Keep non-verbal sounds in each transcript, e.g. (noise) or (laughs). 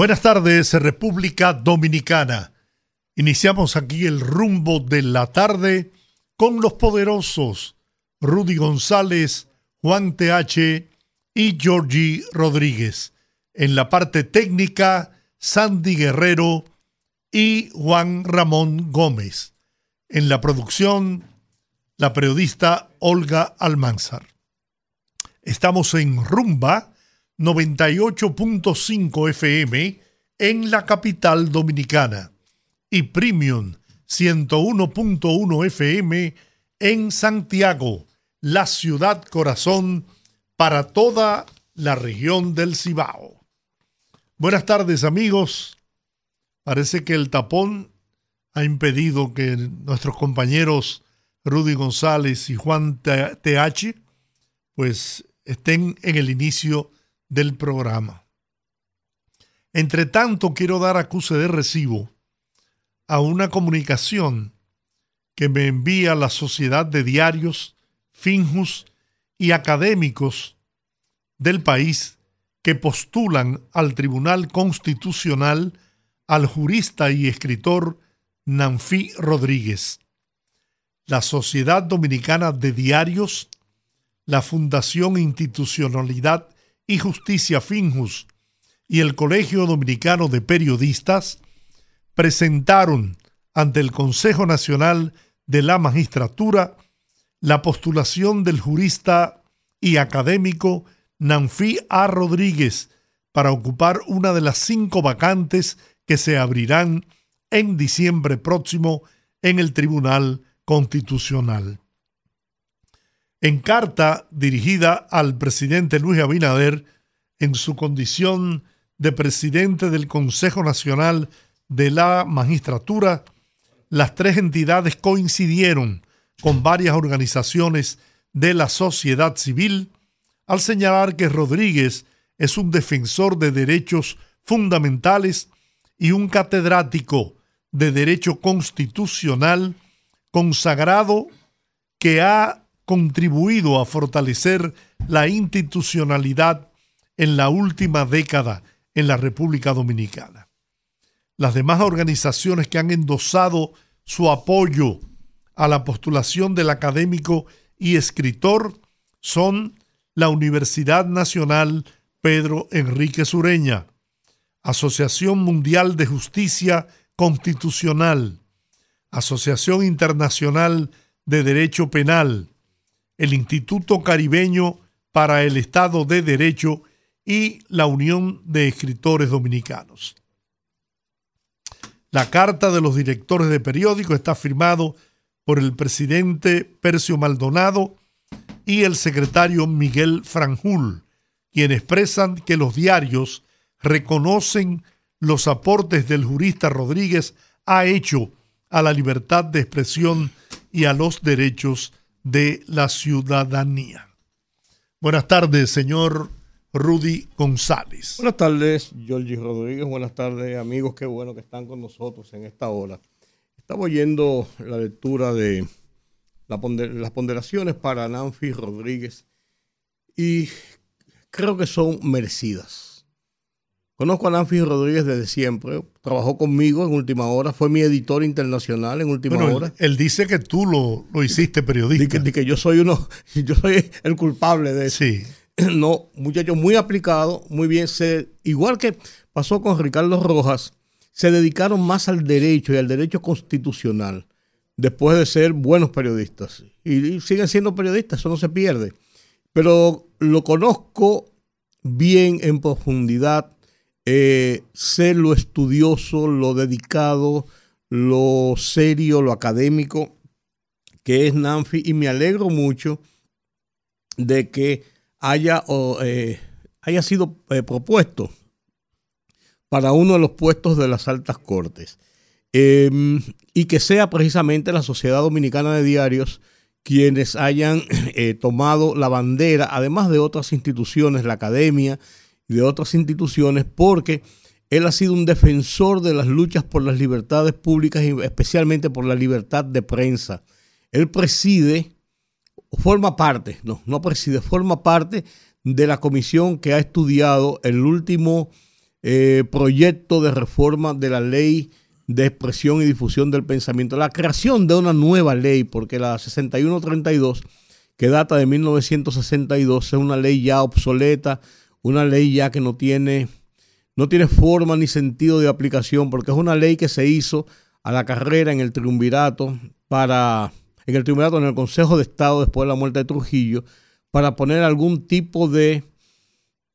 Buenas tardes, República Dominicana. Iniciamos aquí el rumbo de la tarde con los poderosos Rudy González, Juan TH y Georgie Rodríguez. En la parte técnica, Sandy Guerrero y Juan Ramón Gómez. En la producción, la periodista Olga Almanzar. Estamos en Rumba 98.5 FM en la capital dominicana y Premium 101.1 FM en Santiago, la ciudad corazón para toda la región del Cibao. Buenas tardes amigos. Parece que el tapón ha impedido que nuestros compañeros Rudy González y Juan TH pues estén en el inicio del programa. Entre tanto, quiero dar acuse de recibo a una comunicación que me envía la Sociedad de Diarios, Finjus y Académicos del país que postulan al Tribunal Constitucional al jurista y escritor Nanfi Rodríguez. La Sociedad Dominicana de Diarios, la Fundación Institucionalidad y Justicia Finjus y el Colegio Dominicano de Periodistas presentaron ante el Consejo Nacional de la Magistratura la postulación del jurista y académico Nanfi A. Rodríguez para ocupar una de las cinco vacantes que se abrirán en diciembre próximo en el Tribunal Constitucional. En carta dirigida al presidente Luis Abinader en su condición de presidente del Consejo Nacional de la Magistratura, las tres entidades coincidieron con varias organizaciones de la sociedad civil al señalar que Rodríguez es un defensor de derechos fundamentales y un catedrático de derecho constitucional consagrado que ha contribuido a fortalecer la institucionalidad en la última década en la República Dominicana. Las demás organizaciones que han endosado su apoyo a la postulación del académico y escritor son la Universidad Nacional Pedro Enrique Sureña, Asociación Mundial de Justicia Constitucional, Asociación Internacional de Derecho Penal, el Instituto Caribeño para el Estado de Derecho y la Unión de Escritores Dominicanos. La carta de los directores de periódico está firmado por el presidente Percio Maldonado y el secretario Miguel Franjul, quienes expresan que los diarios reconocen los aportes del jurista Rodríguez ha hecho a la libertad de expresión y a los derechos de la ciudadanía. Buenas tardes, señor Rudy González. Buenas tardes, Georgie Rodríguez. Buenas tardes, amigos. Qué bueno que están con nosotros en esta hora. Estaba oyendo la lectura de las ponderaciones para Nanfi Rodríguez y creo que son merecidas Conozco a Nanfi Rodríguez desde siempre, trabajó conmigo en última hora, fue mi editor internacional en última hora. Él, dice que tú lo, lo hiciste periodista. De que, yo soy uno, (laughs) yo soy el culpable de eso. Sí. (clears throat) No, muchacho muy aplicado, muy bien. Se, igual que pasó con Ricardo Rojas, se dedicaron más al derecho y al derecho constitucional después de ser buenos periodistas. y siguen siendo periodistas, eso no se pierde. Pero lo conozco bien en profundidad eh, sé lo estudioso, lo dedicado, lo serio, lo académico que es Nanfi y me alegro mucho de que haya, eh, haya sido eh, propuesto para uno de los puestos de las altas cortes. em, y que sea precisamente la Sociedad Dominicana de Diarios quienes hayan eh, tomado la bandera, además de otras instituciones, la academia y de otras instituciones, porque él ha sido un defensor de las luchas por las libertades públicas y especialmente por la libertad de prensa. Él preside, forma parte, no, no preside, forma parte de la comisión que ha estudiado el último eh, proyecto de reforma de la ley de expresión y difusión del pensamiento, la creación de una nueva ley, porque la 6132, que data de 1962, es una ley ya obsoleta, una ley ya que no tiene, no tiene forma ni sentido de aplicación, porque es una ley que se hizo a la carrera en el triunvirato para, en el triunvirato, en el Consejo de Estado después de la muerte de Trujillo, para poner algún tipo de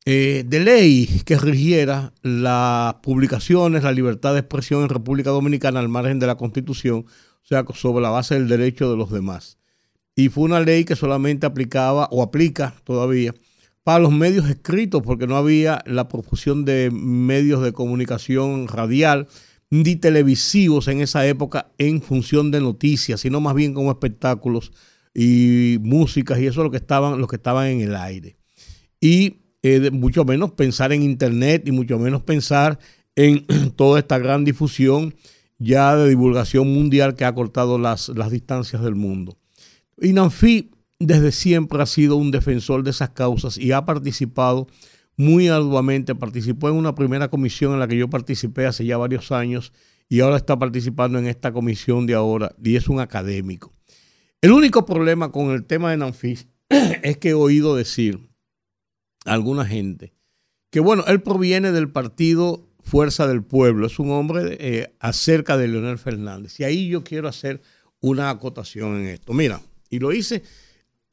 eh, de ley que rigiera las publicaciones, la libertad de expresión en República Dominicana al margen de la Constitución, o sea, sobre la base del derecho de los demás. Y fue una ley que solamente aplicaba o aplica todavía para los medios escritos, porque no había la profusión de medios de comunicación radial ni televisivos en esa época en función de noticias, sino más bien como espectáculos y músicas y eso es lo que estaban, que estaban en el aire. Y eh, mucho menos pensar en Internet y mucho menos pensar en (clears throat) toda esta gran difusión ya de divulgación mundial que ha cortado las, las distancias del mundo. INANFI desde siempre ha sido un defensor de esas causas y ha participado muy arduamente. Participó en una primera comisión en la que yo participé hace ya varios años y ahora está participando en esta comisión de ahora y es un académico. El único problema con el tema de NANFI (clears throat) es que he oído decir alguna gente, que bueno, él proviene del partido Fuerza del Pueblo, es un hombre eh, acerca de Leonel Fernández. Y ahí yo quiero hacer una acotación en esto. Mira, y lo hice,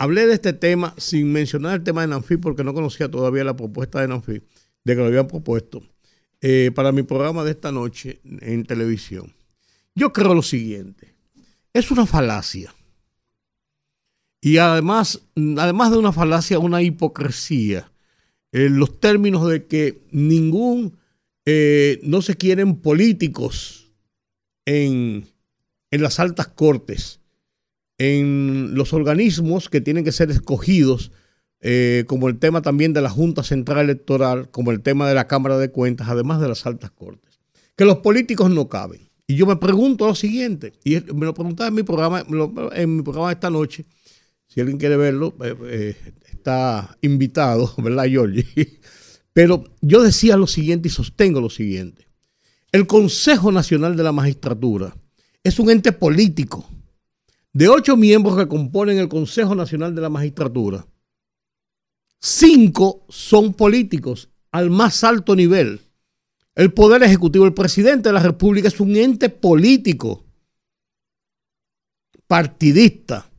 hablé de este tema sin mencionar el tema de Nanfi porque no conocía todavía la propuesta de Nanfi, de que lo habían propuesto eh, para mi programa de esta noche en televisión. Yo creo lo siguiente, es una falacia. Y además, además de una falacia, una hipocresía en los términos de que ningún, eh, no se quieren políticos en, las altas cortes, en los organismos que tienen que ser escogidos, eh, como el tema también de la Junta Central Electoral, como el tema de la Cámara de Cuentas, además de las altas cortes. Que los políticos no caben. Y yo me pregunto lo siguiente, y me lo preguntaba en mi programa, en mi programa esta noche, si alguien quiere verlo, eh, está invitado, (laughs) ¿verdad, Giorgi? (laughs) Pero yo decía lo siguiente y sostengo lo siguiente. El Consejo Nacional de la Magistratura es un ente político. De ocho miembros que componen el Consejo Nacional de la Magistratura, cinco son políticos al más alto nivel. El Poder Ejecutivo, el presidente de la República es un ente político, partidista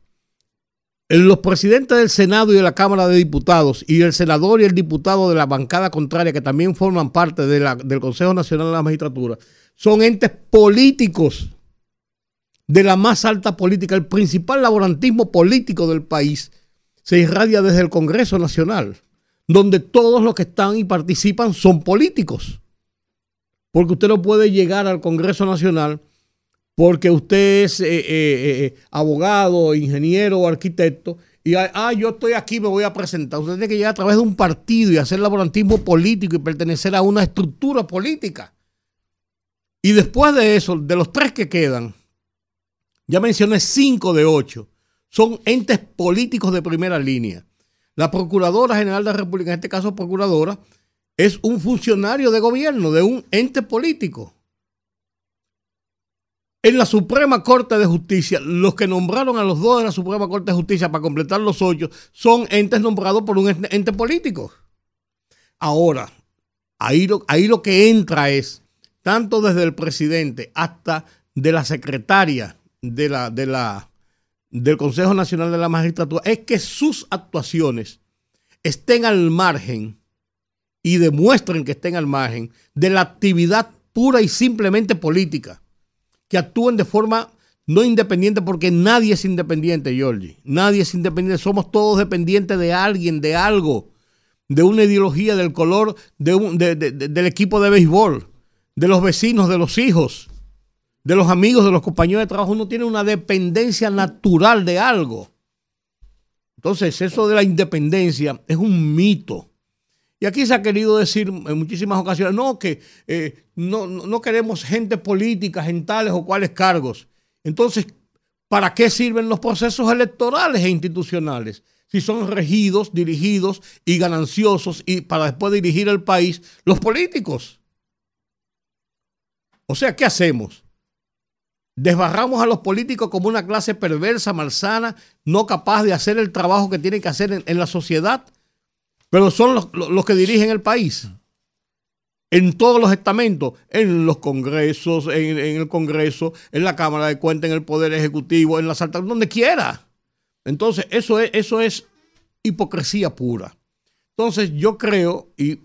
los presidentes del Senado y de la Cámara de Diputados y el senador y el diputado de la bancada contraria, que también forman parte del Consejo Nacional de la Magistratura, son entes políticos de la más alta política. El principal laborantismo político del país se irradia desde el Congreso Nacional, donde todos los que están y participan son políticos. Porque usted no puede llegar al Congreso Nacional porque usted es eh, eh, eh, abogado, ingeniero o arquitecto, y ah, yo estoy aquí, me voy a presentar. Usted tiene que llegar a través de un partido y hacer laborantismo político y pertenecer a una estructura política. Y después de eso, de los tres que quedan, ya mencioné cinco de ocho, son entes políticos de primera línea. La Procuradora General de la República, en este caso Procuradora, es un funcionario de gobierno, de un ente político. En la Suprema Corte de Justicia, los que nombraron a los dos de la Suprema Corte de Justicia para completar los ocho son entes nombrados por un ente político. Ahora, ahí lo, ahí lo que entra es, tanto desde el presidente hasta de la secretaria de la, de la, del Consejo Nacional de la Magistratura, es que sus actuaciones estén al margen y demuestren que estén al margen de la actividad pura y simplemente política que actúen de forma no independiente, porque nadie es independiente, Georgie. Nadie es independiente. Somos todos dependientes de alguien, de algo, de una ideología, del color de del equipo de béisbol, de los vecinos, de los hijos. De los amigos, de los compañeros de trabajo, uno tiene una dependencia natural de algo. Entonces, eso de la independencia es un mito. Y aquí se ha querido decir en muchísimas ocasiones, no, que eh, no, no queremos gente política en tales o cuales cargos. Entonces, ¿para qué sirven los procesos electorales e institucionales? Si son regidos, dirigidos y gananciosos y para después dirigir el país los políticos. O sea, ¿qué hacemos? Desbarramos a los políticos como una clase perversa, malsana, no capaz de hacer el trabajo que tienen que hacer en, la sociedad, pero son los, que dirigen el país. En todos los estamentos, en los congresos, en, el Congreso, en la Cámara de Cuentas, en el Poder Ejecutivo, en la Salta, donde quiera. Entonces, eso es, eso es hipocresía pura. Entonces, yo creo, y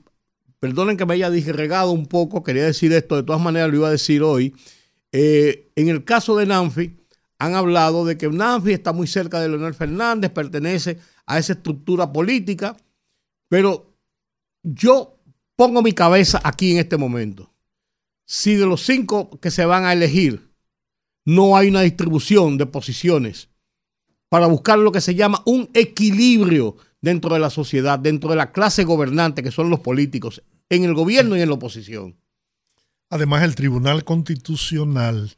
perdonen que me haya disgregado un poco, quería decir esto, de todas maneras lo iba a decir hoy, eh, en el caso de Nanfi, han hablado de que Nanfi está muy cerca de Leonel Fernández, pertenece a esa estructura política, pero yo pongo mi cabeza aquí en este momento. Si de los cinco que se van a elegir no hay una distribución de posiciones para buscar lo que se llama un equilibrio dentro de la sociedad, dentro de la clase gobernante que son los políticos, en el gobierno y en la oposición. Además, el Tribunal Constitucional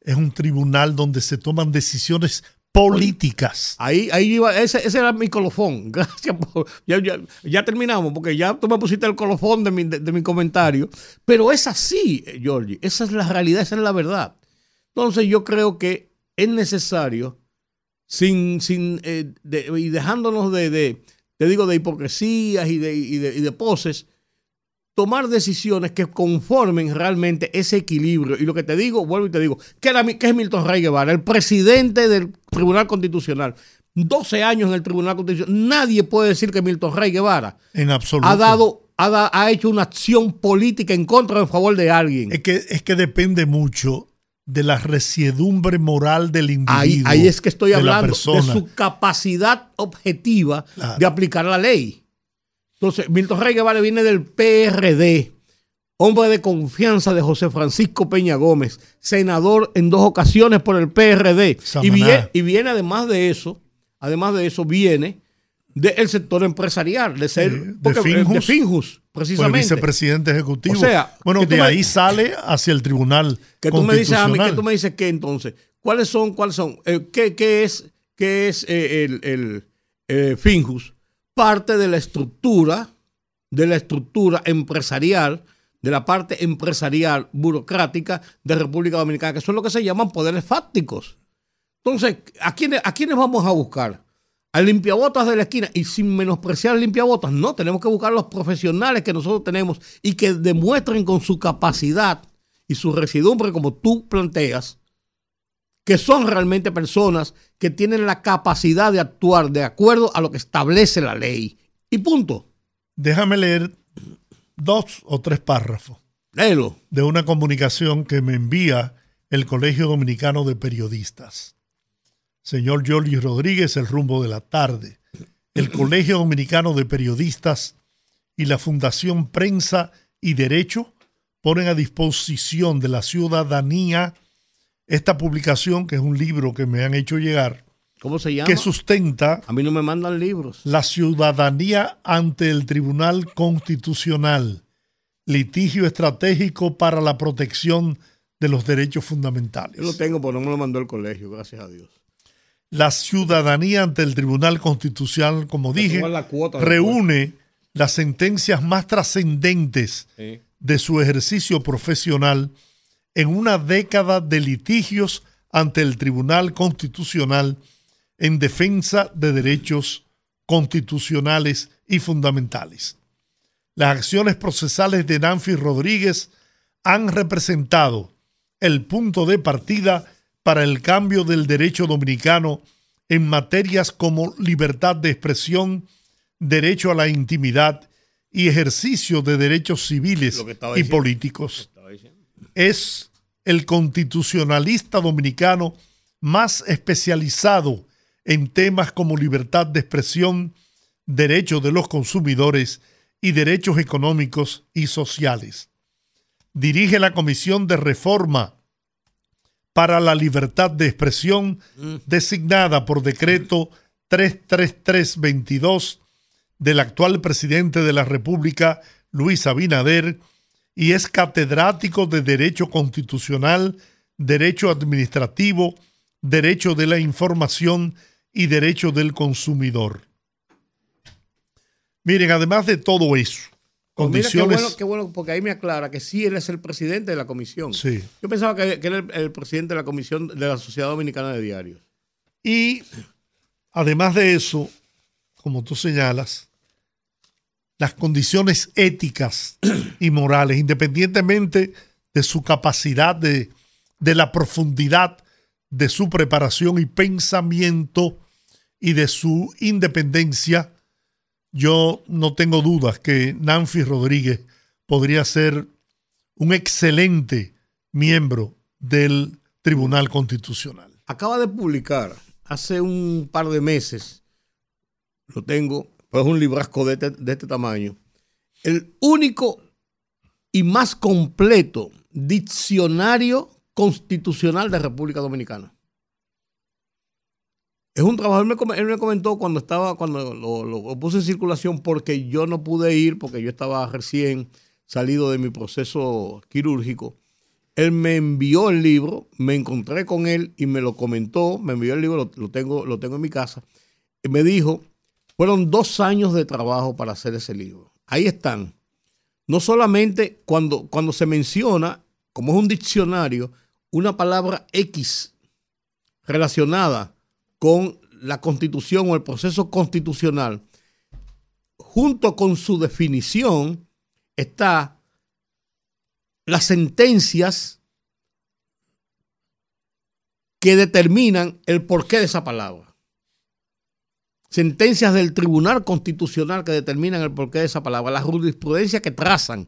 es un tribunal donde se toman decisiones políticas. Ahí, ahí iba, ese, era mi colofón. (laughs) Gracias por. Ya, terminamos, porque ya tú me pusiste el colofón de mi, de, mi comentario. Pero es así, Georgie. Esa es la realidad, esa es la verdad. Entonces, yo creo que es necesario, sin, sin, eh, y dejándonos de, de, te digo, de hipocresías y de, y de poses, tomar decisiones que conformen realmente ese equilibrio. Y lo que te digo, vuelvo y te digo, ¿qué, era, es Milton Rey Guevara? El presidente del Tribunal Constitucional. 12 años en el Tribunal Constitucional. Nadie puede decir que Milton Rey Guevara en absoluto. ha dado ha, hecho una acción política en contra o en favor de alguien. Es que, es que depende mucho de la resiedumbre moral del individuo. Ahí, es que estoy hablando de, su capacidad objetiva de aplicar la ley. Entonces, Milton Rey Guevara viene del PRD, hombre de confianza de José Francisco Peña Gómez, senador en dos ocasiones por el PRD. Y viene, y viene, además de eso, además de eso, viene del sector empresarial, de ser de, Finjus, precisamente. vicepresidente ejecutivo. O sea, bueno, de ahí sale hacia el tribunal. Que tú me dices a mí, que tú me dices que entonces, ¿cuáles son, cuáles son, eh, qué, es, qué es eh, el, el eh, Finjus? Parte de la estructura, de la estructura empresarial, de la parte empresarial burocrática de República Dominicana, que son lo que se llaman poderes fácticos. Entonces, ¿a quiénes, ¿a vamos a buscar? Al limpiabotas de la esquina y sin menospreciar limpiabotas, no, tenemos que buscar a los profesionales que nosotros tenemos y que demuestren con su capacidad y su residumbre, como tú planteas, que son realmente personas que tienen la capacidad de actuar de acuerdo a lo que establece la ley. Y punto. Déjame leer dos o tres párrafos. Léelo. De una comunicación que me envía el Colegio Dominicano de Periodistas. Señor Jolly Rodríguez, el rumbo de la tarde. El Colegio Dominicano de Periodistas y la Fundación Prensa y Derecho ponen a disposición de la ciudadanía esta publicación, que es un libro que me han hecho llegar, ¿Cómo se llama? que sustenta a mí no me mandan libros. La ciudadanía ante el Tribunal Constitucional, litigio estratégico para la protección de los derechos fundamentales. Yo lo tengo, pero no me lo mandó el colegio, gracias a Dios. La ciudadanía ante el Tribunal Constitucional, como dije, reúne las sentencias más trascendentes de su ejercicio profesional en una década de litigios ante el Tribunal Constitucional en defensa de derechos constitucionales y fundamentales. Las acciones procesales de Nanfi Rodríguez han representado el punto de partida para el cambio del derecho dominicano en materias como libertad de expresión, derecho a la intimidad y ejercicio de derechos civiles y políticos es el constitucionalista dominicano más especializado en temas como libertad de expresión, derechos de los consumidores y derechos económicos y sociales. Dirige la Comisión de Reforma para la libertad de expresión Mm. designada por decreto 33322 del actual presidente de la República, Luis Abinader, y es catedrático de Derecho Constitucional, Derecho Administrativo, Derecho de la Información y Derecho del Consumidor. Miren, además de todo eso, Pues mira qué condiciones... bueno, qué bueno, porque ahí me aclara que sí él es el presidente de la comisión. Sí. Yo pensaba que, que era el, el presidente de la comisión de la Sociedad Dominicana de Diarios. Y además de eso, como tú señalas, las condiciones éticas y morales, independientemente de su capacidad, de, de la profundidad de su preparación y pensamiento y de su independencia, yo no tengo dudas que Nancy Rodríguez podría ser un excelente miembro del Tribunal Constitucional. Acaba de publicar hace un par de meses, lo tengo, pues es un librasco de este, de este tamaño, el único y más completo diccionario constitucional de República Dominicana. Es un trabajo, él me, comentó cuando estaba, cuando lo, puse en circulación porque yo no pude ir, porque yo estaba recién salido de mi proceso quirúrgico. Él me envió el libro, me encontré con él y me lo comentó, me envió el libro, lo tengo, lo tengo en mi casa, y me dijo, fueron dos años de trabajo para hacer ese libro. Ahí están. No solamente cuando, cuando se menciona, como es un diccionario, una palabra X relacionada con la constitución o el proceso constitucional, junto con su definición está las sentencias que determinan el porqué de esa palabra. Sentencias del Tribunal Constitucional que determinan el porqué de esa palabra. La jurisprudencia que trazan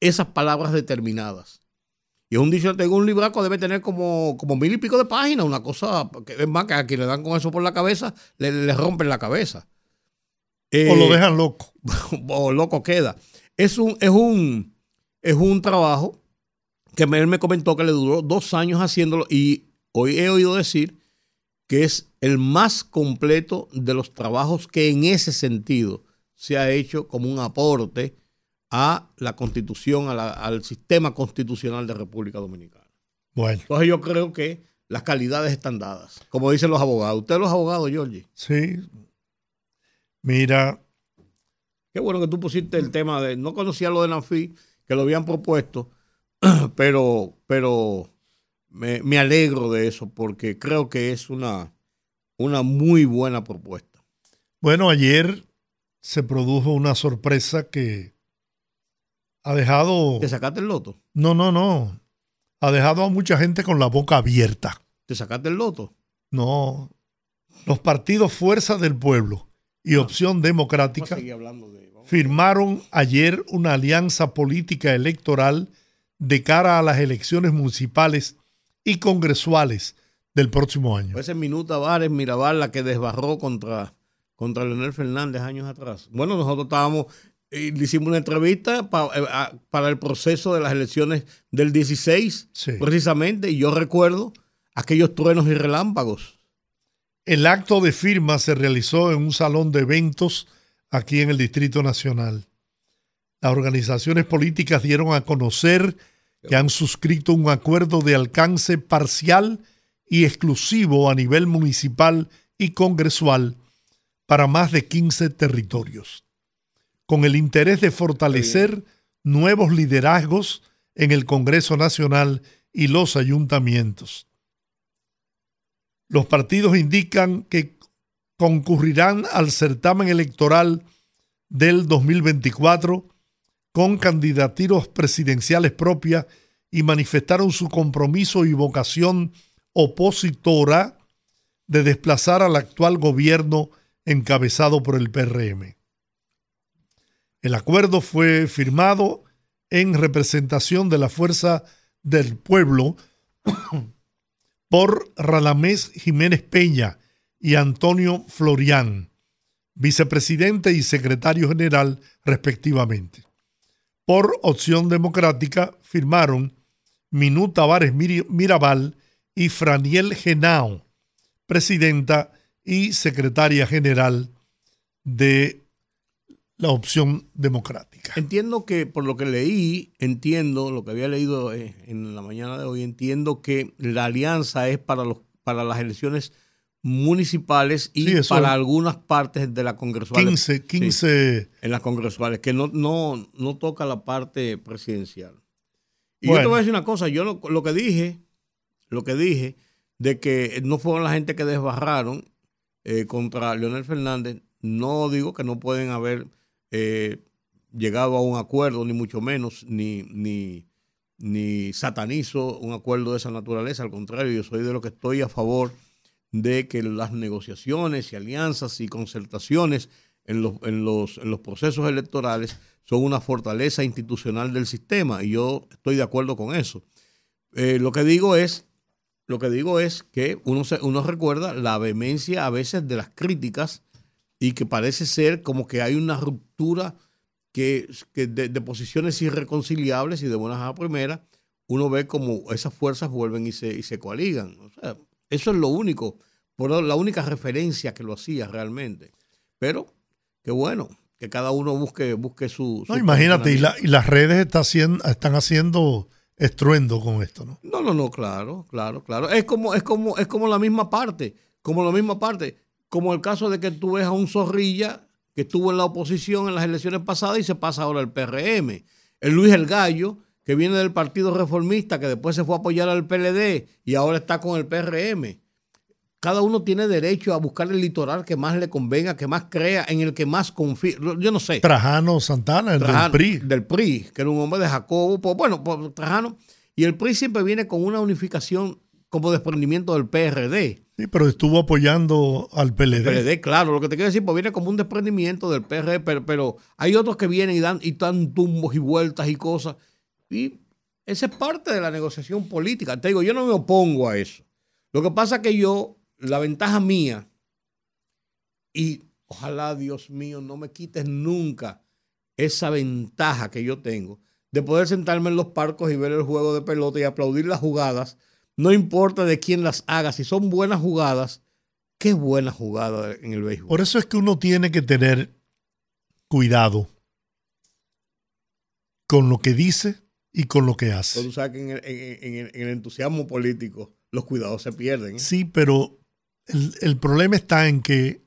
esas palabras determinadas. Y un dicho, tengo un libraco, debe tener como, como mil y pico de páginas, una cosa que es más que a quien le dan con eso por la cabeza, le, le rompen la cabeza. O lo Eh, dejan loco. (laughs) o loco queda. Es un, es un, es un trabajo que él me comentó que le duró dos años haciéndolo y hoy he oído decir que es el más completo de los trabajos que en ese sentido se ha hecho como un aporte a la constitución, a la- al sistema constitucional de República Dominicana. Bueno, Entonces yo creo que las calidades están dadas, como dicen los abogados. Ustedes los abogados, Georgie. sí. Mira, Qué bueno que tú pusiste el tema de. No conocía lo de Nanfi, que lo habían propuesto, (clears throat) pero, pero me, me alegro de eso porque creo que es una, una muy buena propuesta. bueno, ayer se produjo una sorpresa que ha dejado... ¿Te sacaste el loto? No, no, no. Ha dejado a mucha gente con la boca abierta. ¿Te sacaste el loto? No. Los partidos Fuerza del Pueblo y Opción Vamos a Democrática de. firmaron ayer una alianza política electoral de cara a las elecciones municipales y congresuales del próximo año. Ese Minuta Vares Mirabal, la que desbarró contra, contra Leonel Fernández años atrás. Bueno, nosotros estábamos, eh, le hicimos una entrevista pa- eh, a- para el proceso de las elecciones del 16, Sí. precisamente, y yo recuerdo aquellos truenos y relámpagos. El acto de firma se realizó en un salón de eventos aquí en el Distrito Nacional. Las organizaciones políticas dieron a conocer que han suscrito un acuerdo de alcance parcial y exclusivo a nivel municipal y congresual para más de 15 territorios, con el interés de fortalecer nuevos liderazgos en el Congreso Nacional y los ayuntamientos. Los partidos indican que concurrirán al certamen electoral del 2024 con candidaturas presidenciales propias y manifestaron su compromiso y vocación opositora de desplazar al actual gobierno encabezado por el PRM. El acuerdo fue firmado en representación de la Fuerza del Pueblo (coughs) por Radamés Jiménez Peña y Antonio Florián, vicepresidente y secretario general respectivamente. Por opción democrática firmaron Minú Tavares Miri- Mirabal y Franiel Genao, presidenta y secretaria general de la opción democrática. Entiendo que por lo que leí, entiendo lo que había leído eh, en la mañana de hoy, entiendo que la alianza es para los para las elecciones municipales y para algunas partes de la congresual. 15, 15. en las congresuales, que no, no, no toca la parte presidencial. Y yo te voy a decir una cosa, yo lo, lo, que dije, lo que dije, de que no fueron la gente que desbarraron eh, contra Leonel Fernández, no digo que no pueden haber eh, llegado a un acuerdo, ni mucho menos, ni, ni, ni satanizo un acuerdo de esa naturaleza, al contrario, yo soy de lo que estoy a favor de que las negociaciones y alianzas y concertaciones en los, en los, en los procesos electorales son una fortaleza institucional del sistema y yo estoy de acuerdo con eso. Eh, lo que digo es, lo que digo es que uno, se, uno recuerda la vehemencia a veces de las críticas y que parece ser como que hay una ruptura que, de, posiciones irreconciliables y de buenas a primera, uno ve como esas fuerzas vuelven y se, y se coaligan. O sea, eso es lo único, por la única referencia que lo hacía realmente. Pero, qué bueno, que cada uno busque, busque su... no, imagínate, y, las redes está haciendo, están haciendo estruendo con esto, ¿no? No, no, no, claro, claro, claro. Es como, es como, es como la misma parte, como la misma parte, como el caso de que tú ves a un zorrilla que estuvo en la oposición en las elecciones pasadas y se pasa ahora al PRM. El Luis El Gallo, que viene del Partido Reformista, que después se fue a apoyar al PLD y ahora está con el PRM. Cada uno tiene derecho a buscar el litoral que más le convenga, que más crea, en el que más confíe. Yo no sé. Trajano Santana, el del PRI. Del PRI, que era un hombre de Jacobo. Pues, bueno, pues, Trajano. Y el PRI siempre viene con una unificación como desprendimiento del PRD. Sí, pero estuvo apoyando al PLD. PLD, claro. Lo que te quiero decir, pues viene como un desprendimiento del PRD, pero, hay otros que vienen y dan, y dan tumbos y vueltas y cosas. Y esa es parte de la negociación política. Te digo, yo no me opongo a eso. Lo que pasa es que yo, la ventaja mía, y ojalá, Dios mío, no me quites nunca esa ventaja que yo tengo de poder sentarme en los parcos y ver el juego de pelota y aplaudir las jugadas no importa de quién las haga, si son buenas jugadas, qué buena jugada en el béisbol. Por eso es que uno tiene que tener cuidado con lo que dice y con lo que hace. Pero tú sabes que en el, entusiasmo político los cuidados se pierden. ¿eh? Sí, pero el, problema está en que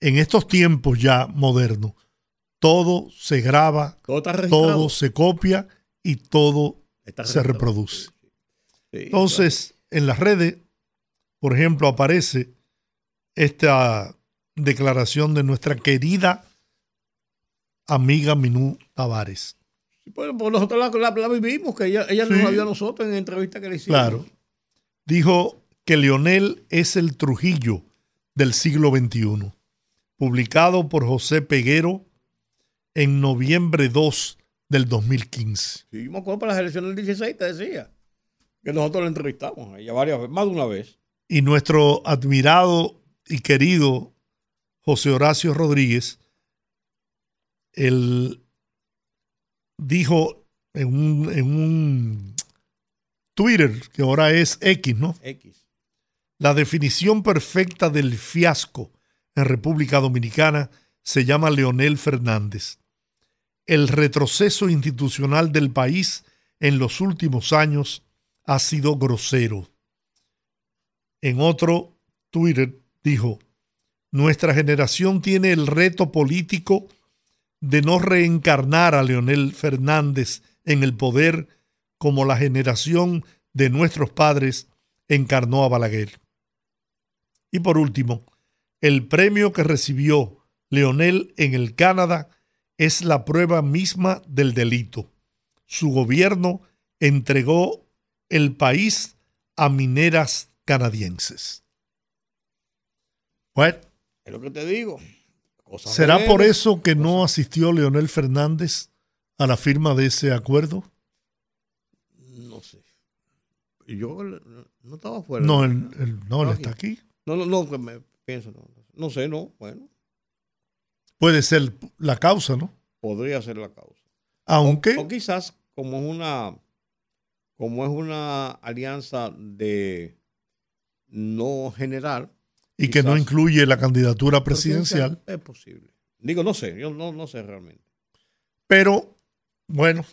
en estos tiempos ya modernos, todo se graba, todo, se copia y todo se reproduce. Entonces, en las redes, por ejemplo, aparece esta declaración de nuestra querida amiga Minú Tavares. Pues nosotros la, vivimos, que ella, ella nos la vio a nosotros en entrevista que le hicimos. Claro. Dijo que Leonel es el Trujillo del siglo XXI, publicado por José Peguero en noviembre 2 del 2015. Sí, me acuerdo para las elecciones del 16, te decía que nosotros lo entrevistamos ella varias veces, más de una vez. Y nuestro admirado y querido José Horacio Rodríguez, él dijo en un, en un Twitter, que ahora es X, ¿no? X. La definición perfecta del fiasco en República Dominicana se llama Leonel Fernández. El retroceso institucional del país en los últimos años ha sido grosero. En otro Twitter dijo, nuestra generación tiene el reto político de no reencarnar a Leonel Fernández en el poder como la generación de nuestros padres encarnó a Balaguer. Y por último, el premio que recibió Leonel en el Canadá es la prueba misma del delito. Su gobierno entregó el país a mineras canadienses. Bueno, es lo que te digo. ¿Será por eso que no asistió Leonel Fernández a la firma de ese acuerdo? No sé. Yo no estaba fuera. No, él, no, está aquí. No, no, no, me pienso, no, no sé, no, bueno. Puede ser la causa, ¿no? Podría ser la causa. Aunque. o quizás como una como es una alianza de no general. Y que no incluye la candidatura presidencial. Es posible. Digo, no sé, yo no, no sé realmente. Pero, bueno,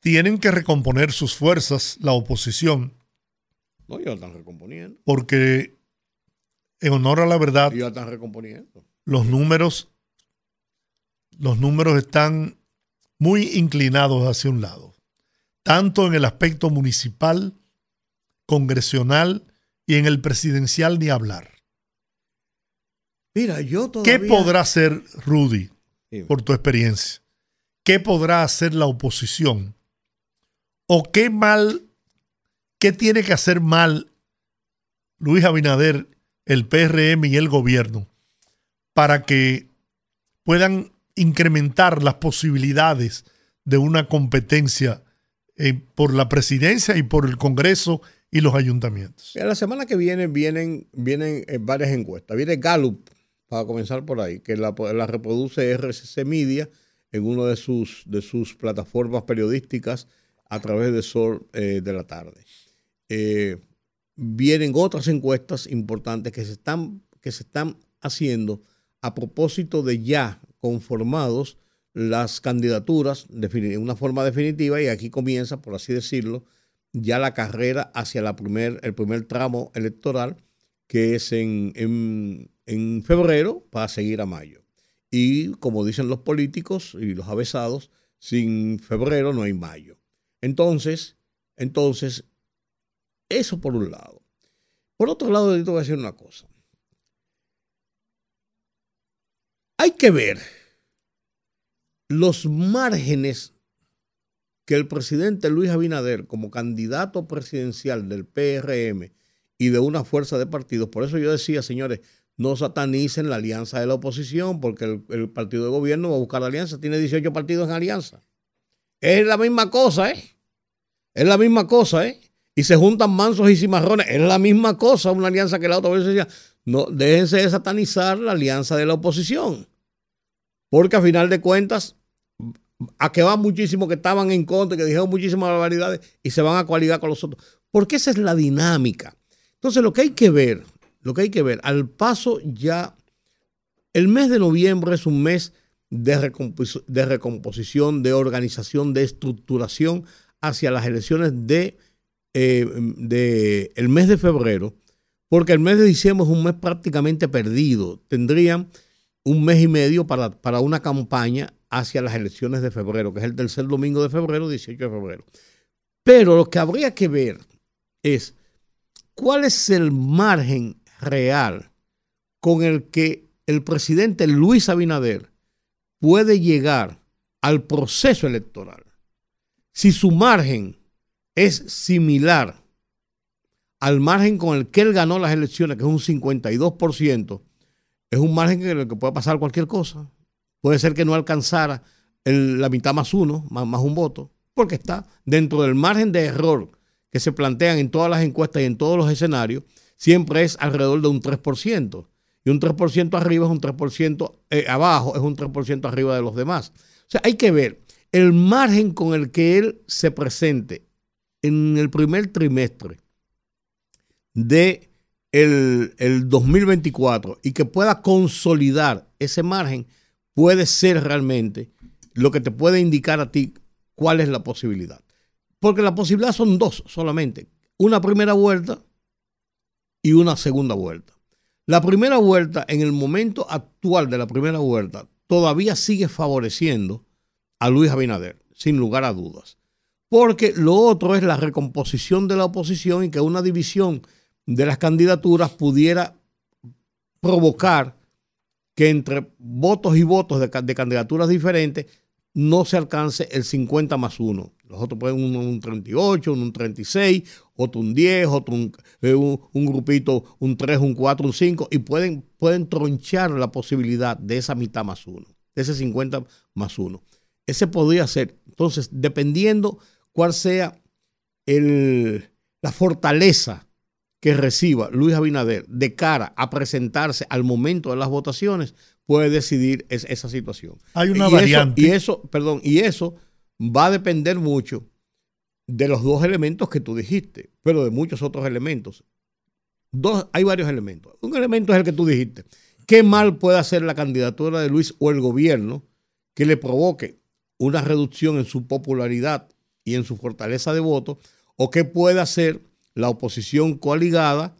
tienen que recomponer sus fuerzas, la oposición. No, ya están recomponiendo. Porque, en honor a la verdad, ya están recomponiendo. Los números, los números están muy inclinados hacia un lado, tanto en el aspecto municipal, congresional y en el presidencial ni hablar. Mira, yo todavía... ¿Qué podrá hacer Rudy, por tu experiencia? ¿Qué podrá hacer la oposición? ¿O qué mal, qué tiene que hacer mal Luis Abinader, el PRM y el gobierno para que puedan incrementar las posibilidades de una competencia eh, por la presidencia y por el Congreso y los ayuntamientos. La semana que viene vienen, vienen eh, varias encuestas. Viene Gallup, para comenzar por ahí, que la, reproduce RCC Media en una de sus, de sus plataformas periodísticas a través de Sol eh, de la tarde. vienen otras encuestas importantes que se están, que se están haciendo a propósito de ya conformados las candidaturas de una forma definitiva y aquí comienza, por así decirlo, ya la carrera hacia la primer, el primer tramo electoral que es en, en, febrero para seguir a mayo. Y como dicen los políticos y los avesados, sin febrero no hay mayo. Entonces, entonces, eso por un lado. Por otro lado, te voy a decir una cosa. Hay que ver los márgenes que el presidente Luis Abinader, como candidato presidencial del PRM y de una fuerza de partidos, por eso yo decía, señores, no satanicen la alianza de la oposición, porque el, partido de gobierno va a buscar la alianza, tiene 18 partidos en alianza. Es la misma cosa, ¿eh? Es la misma cosa, ¿eh? Y se juntan mansos y cimarrones, es la misma cosa, una alianza que la otra vez decía, no, déjense de satanizar la alianza de la oposición. Porque a final de cuentas, a que van muchísimos que estaban en contra, que dijeron muchísimas barbaridades y se van a coaligar con los otros. Porque esa es la dinámica. Entonces, lo que hay que ver, lo que hay que ver, al paso ya, el mes de noviembre es un mes de, recomposición, de organización, de estructuración hacia las elecciones de, eh, de el mes de febrero porque el mes de diciembre es un mes prácticamente perdido. Tendrían un mes y medio para, para una campaña hacia las elecciones de febrero, que es el tercer domingo de febrero, 18 de febrero. Pero lo que habría que ver es cuál es el margen real con el que el presidente Luis Abinader puede llegar al proceso electoral. Si su margen es similar al margen con el que él ganó las elecciones, que es un 52%, es un margen en el que puede pasar cualquier cosa. Puede ser que no alcanzara la mitad más uno, más, un voto, porque está dentro del margen de error que se plantean en todas las encuestas y en todos los escenarios, siempre es alrededor de un 3%. Y un 3% arriba es un 3%, eh, abajo es un 3% arriba de los demás. O sea, hay que ver el margen con el que él se presente en el primer trimestre de el, 2024 y que pueda consolidar ese margen, puede ser realmente lo que te puede indicar a ti cuál es la posibilidad. Porque la posibilidad son dos solamente. Una primera vuelta y una segunda vuelta. La primera vuelta, en el momento actual de la primera vuelta, todavía sigue favoreciendo a Luis Abinader, sin lugar a dudas. Porque lo otro es la recomposición de la oposición y que una división de las candidaturas pudiera provocar que entre votos y votos de, candidaturas diferentes no se alcance el 50 más 1. Los otros pueden un, un 38, un 36, otro un 10, otro eh, un, un, grupito, un 3, un 4, un 5, y pueden, pueden tronchar la posibilidad de esa mitad más 1, de ese 50 más 1. Ese podría ser. Entonces, dependiendo cuál sea el, la fortaleza que reciba Luis Abinader de cara a presentarse al momento de las votaciones puede decidir esa situación. Hay una variante. y eso, perdón, y eso va a depender mucho de los dos elementos que tú dijiste, pero de muchos otros elementos. Dos, hay varios elementos. Un elemento es el que tú dijiste. ¿Qué mal puede hacer la candidatura de Luis o el gobierno que le provoque una reducción en su popularidad y en su fortaleza de voto? ¿O qué puede hacer la oposición coaligada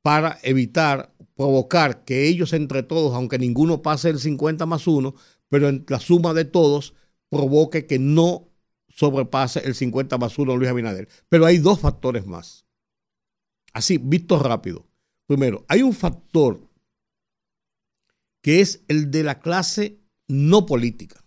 para evitar, provocar que ellos entre todos, aunque ninguno pase el 50 más 1, pero en la suma de todos provoque que no sobrepase el 50 más 1 Luis Abinader. Pero hay dos factores más. Así, visto rápido. Primero, hay un factor que es el de la clase no política.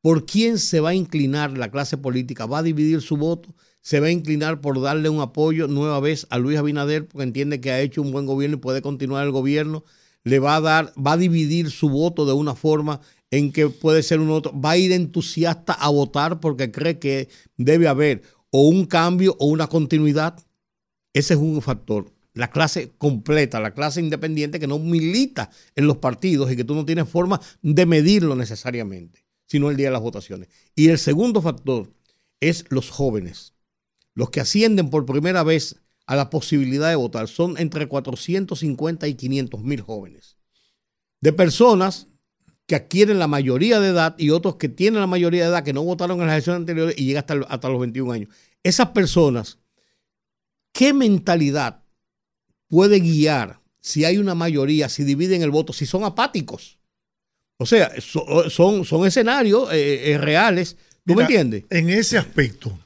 ¿Por quién se va a inclinar la clase política? ¿Va a dividir su voto? ¿Se va a inclinar por darle un apoyo nueva vez a Luis Abinader porque entiende que ha hecho un buen gobierno y puede continuar el gobierno? ¿Le va a dar, va a dividir su voto de una forma en que puede ser un otro? ¿Va a ir entusiasta a votar porque cree que debe haber o un cambio o una continuidad? Ese es un factor la clase completa, la clase independiente que no milita en los partidos y que tú no tienes forma de medirlo necesariamente, sino el día de las votaciones. Y el segundo factor es los jóvenes, los que ascienden por primera vez a la posibilidad de votar. Son entre 450 y 500 mil jóvenes. De personas que adquieren la mayoría de edad y otros que tienen la mayoría de edad que no votaron en las elecciones anteriores y llegan hasta, hasta los 21 años. Esas personas, ¿qué mentalidad puede guiar si hay una mayoría, si dividen el voto, si son apáticos. O sea, son, son escenarios eh, eh, reales. ¿Tú me entiendes? En ese aspecto,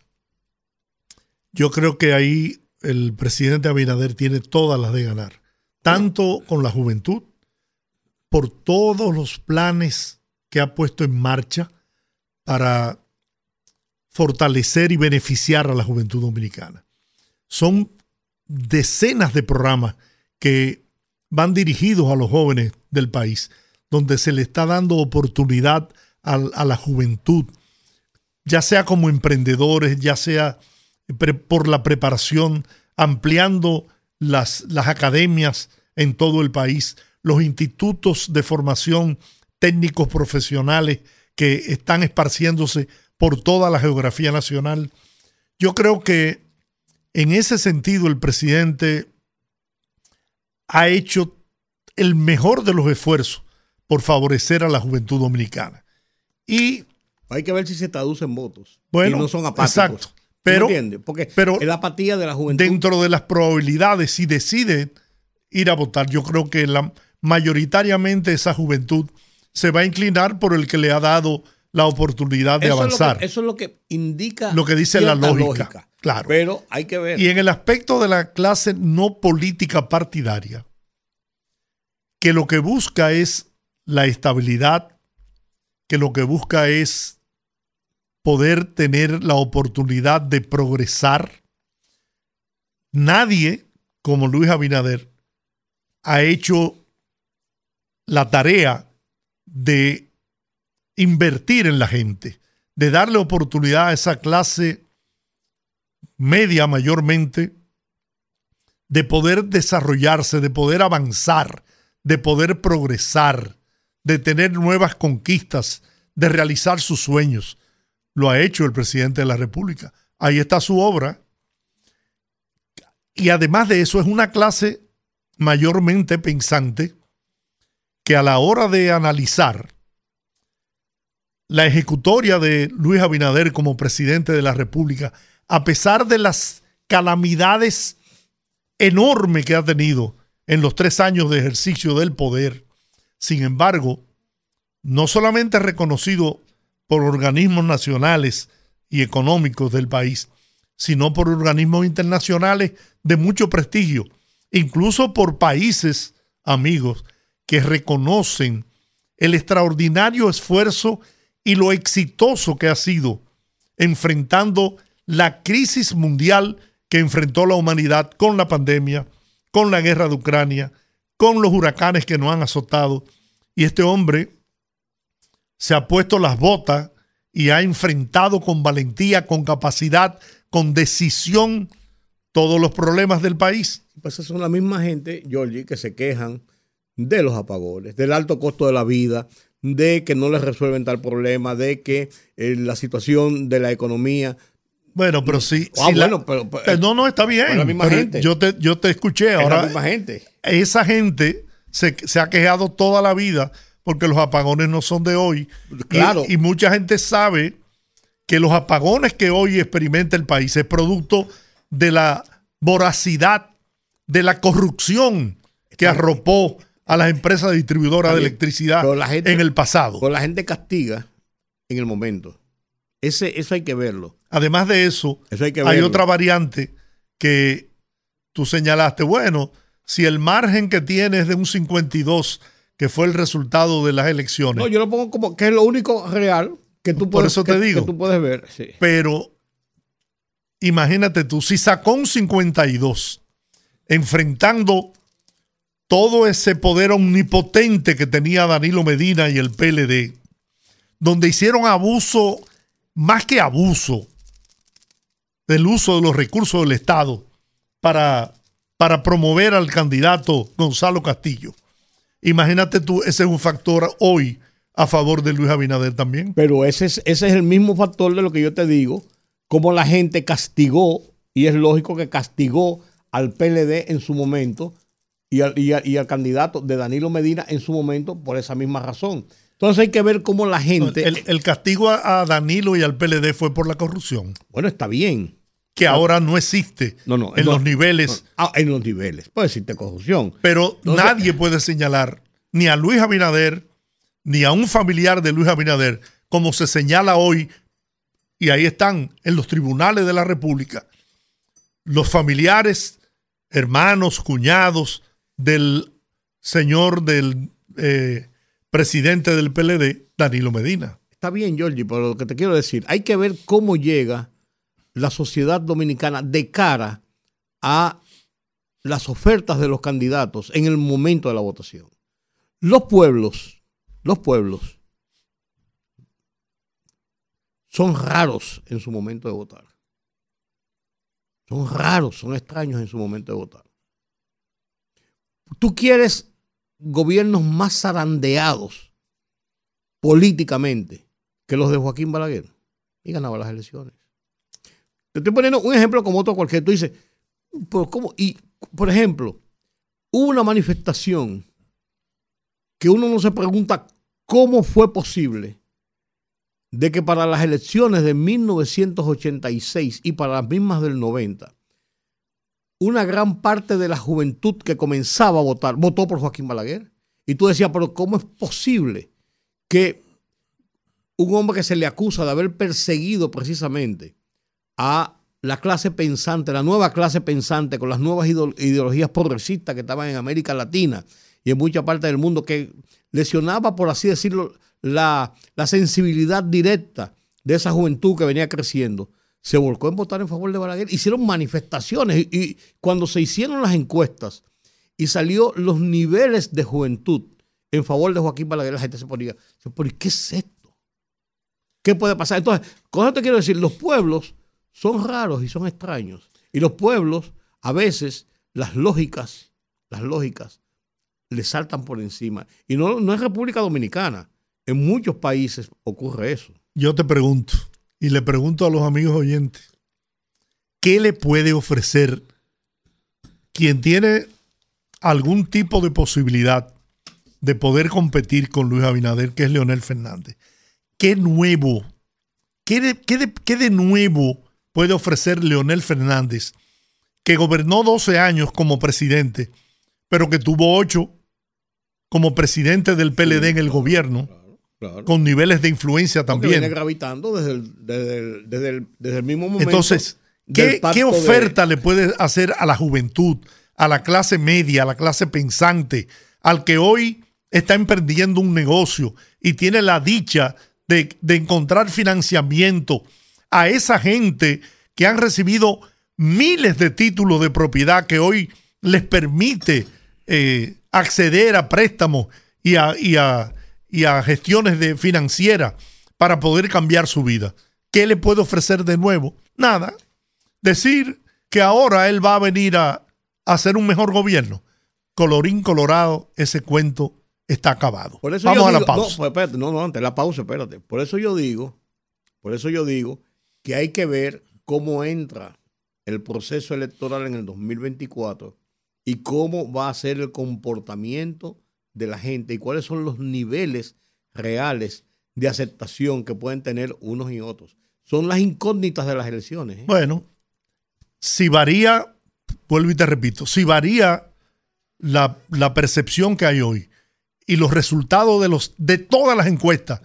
yo creo que ahí el presidente Abinader tiene todas las de ganar, tanto con la juventud, por todos los planes que ha puesto en marcha para fortalecer y beneficiar a la juventud dominicana. Son decenas de programas que van dirigidos a los jóvenes del país, donde se le está dando oportunidad a, la juventud, ya sea como emprendedores, ya sea por la preparación, ampliando las, las academias en todo el país, los institutos de formación técnicos profesionales que están esparciéndose por toda la geografía nacional. Yo creo que en ese sentido, el presidente ha hecho el mejor de los esfuerzos por favorecer a la juventud dominicana. Y hay que ver si se traduce en votos. Bueno, y no son apáticos. Exacto. Pero, Porque pero es la apatía de la juventud. Dentro de las probabilidades, si decide ir a votar, yo creo que la, mayoritariamente esa juventud se va a inclinar por el que le ha dado la oportunidad de avanzar. eso es lo que indica lo que dice la lógica. Claro. Pero hay que ver. Y en el aspecto de la clase no política partidaria, que lo que busca es la estabilidad, que lo que busca es poder tener la oportunidad de progresar. Nadie como Luis Abinader ha hecho la tarea de invertir en la gente, de darle oportunidad a esa clase media mayormente, de poder desarrollarse, de poder avanzar, de poder progresar, de tener nuevas conquistas, de realizar sus sueños. Lo ha hecho el presidente de la República. Ahí está su obra. Y además de eso es una clase mayormente pensante que a la hora de analizar la ejecutoria de Luis Abinader como presidente de la República, a pesar de las calamidades enormes que ha tenido en los tres años de ejercicio del poder, sin embargo, no solamente reconocido por organismos nacionales y económicos del país, sino por organismos internacionales de mucho prestigio, incluso por países amigos que reconocen el extraordinario esfuerzo y lo exitoso que ha sido enfrentando la crisis mundial que enfrentó la humanidad con la pandemia, con la guerra de Ucrania, con los huracanes que nos han azotado. Y este hombre se ha puesto las botas y ha enfrentado con valentía, con capacidad, con decisión todos los problemas del país. Pues son la misma gente, Georgie, que se quejan de los apagones, del alto costo de la vida, de que no les resuelven tal problema, de que eh, la situación de la economía. Bueno, pero sí. Ah, la- bueno, pero- pero- eh, no, no, está bien. la misma gente. Yo te, yo te escuché. Es Ahora, la misma gente. esa gente se, se ha quejado toda la vida porque los apagones no son de hoy. Claro. Y, y mucha gente sabe que los apagones que hoy experimenta el país es producto de la voracidad, de la corrupción que arropó a las empresas distribuidoras de electricidad Pero la gente- en el pasado. Pues la gente castiga en el momento. Ese, eso hay que verlo. Además de eso, Eso hay que hay otra variante que tú señalaste. Bueno, si el margen que tiene es de un 52, que fue el resultado de las elecciones, No, yo lo pongo como que es lo único real que tú Por puedes, eso te que- digo. que tú puedes ver. Sí. pero imagínate tú, si sacó un 52, enfrentando todo ese poder omnipotente que tenía Danilo Medina y el PLD, donde hicieron abuso, más que abuso, del uso de los recursos del Estado para, para promover al candidato Gonzalo Castillo. Imagínate tú, ese es un factor hoy a favor de Luis Abinader también. Pero ese es, ese es el mismo factor de lo que yo te digo, como la gente castigó, y es lógico que castigó al PLD en su momento y al, y al- y al candidato de Danilo Medina en su momento por esa misma razón. Entonces hay que ver cómo la gente... El, el castigo a, a Danilo y al PLD fue por la corrupción, bueno, está bien. Que ahora no existe No, no, en los niveles, Ah, en los niveles. Puede decirte corrupción. pero Entonces- nadie puede señalar ni a Luis Abinader ni a un familiar de Luis Abinader como se señala hoy, y ahí están en los tribunales de la República, los familiares, hermanos, cuñados del señor del eh, presidente del PLD, Danilo Medina. Está bien, Georgie, pero lo que te quiero decir, hay que ver cómo llega la sociedad dominicana de cara a las ofertas de los candidatos en el momento de la votación. Los pueblos, los pueblos son raros en su momento de votar. Son raros, son extraños en su momento de votar. Tú quieres gobiernos más zarandeados políticamente que los de Joaquín Balaguer y ganaba las elecciones. Te estoy poniendo un ejemplo como otro cualquiera. Tú dices, ¿pero cómo? Y, por ejemplo, hubo una manifestación que uno no se pregunta cómo fue posible de que para las elecciones de 1986 y para las mismas del 90, una gran parte de la juventud que comenzaba a votar votó por Joaquín Balaguer. Y tú decías, pero ¿cómo es posible que un hombre que se le acusa de haber perseguido precisamente a la clase pensante, la nueva clase pensante con las nuevas ideo- ideologías progresistas que estaban en América Latina y en mucha parte del mundo, que lesionaba, por así decirlo, la, la sensibilidad directa de esa juventud que venía creciendo, se volcó en votar en favor de Balaguer. Hicieron manifestaciones y, cuando se hicieron las encuestas y salió los niveles de juventud en favor de Joaquín Balaguer, la gente se ponía, ¿pero qué es esto? ¿Qué puede pasar? Entonces, con eso te quiero decir, los pueblos son raros y son extraños. Y los pueblos, a veces, las lógicas, las lógicas, le saltan por encima. Y no, no es República Dominicana. En muchos países ocurre eso. Yo te pregunto, y le pregunto a los amigos oyentes, ¿qué le puede ofrecer quien tiene algún tipo de posibilidad de poder competir con Luis Abinader, que es Leonel Fernández? ¿Qué nuevo, qué qué qué de nuevo puede ofrecer Leonel Fernández, que gobernó 12 años como presidente, pero que tuvo 8 como presidente del PLD en el gobierno? Claro. con niveles de influencia Porque viene también. gravitando desde el, desde el- desde el- desde el mismo momento. Entonces, ¿qué, qué de- oferta le puede hacer a la juventud, a la clase media, a la clase pensante, al que hoy está emprendiendo un negocio y tiene la dicha de, de encontrar financiamiento a esa gente que han recibido miles de títulos de propiedad que hoy les permite eh, acceder a préstamos y a, y a- y a gestiones de financieras para poder cambiar su vida. ¿Qué le puede ofrecer de nuevo? Nada. Decir que ahora él va a venir a, a hacer un mejor gobierno. Colorín colorado, ese cuento está acabado. Por eso Vamos a la pausa. No, pues, espérate, no, no, antes la pausa, espérate. Por eso yo digo, por eso yo digo que hay que ver cómo entra el proceso electoral en el 2024 y cómo va a ser el comportamiento de la gente y cuáles son los niveles reales de aceptación que pueden tener unos y otros. Son las incógnitas de las elecciones. ¿eh? Bueno, si varía, vuelvo y te repito, si varía la, la percepción que hay hoy y los resultados de, los, de todas las encuestas,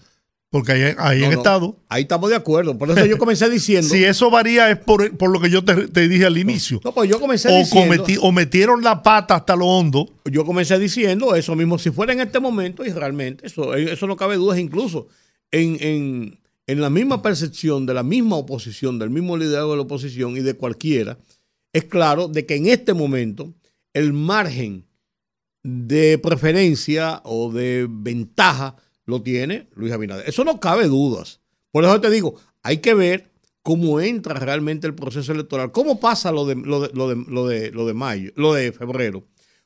porque ahí, ahí No, han no, estado, Ahí estamos de acuerdo. Por eso yo (laughs) comencé diciendo. si eso varía es por, por lo que yo te, te dije al inicio. no, pues yo comencé O, diciendo. cometí- o metieron la pata hasta lo hondo. yo comencé diciendo eso mismo, si fuera en este momento, y realmente eso, eso no cabe dudas, incluso en, en- en la misma percepción de la misma oposición, del mismo liderazgo de la oposición y de cualquiera, es claro de que en este momento el margen de preferencia o de ventaja lo tiene Luis Abinader. Eso no cabe dudas. Por eso te digo, hay que ver cómo entra realmente el proceso electoral, cómo pasa lo de, lo de, lo de, lo de, lo de mayo, lo de febrero.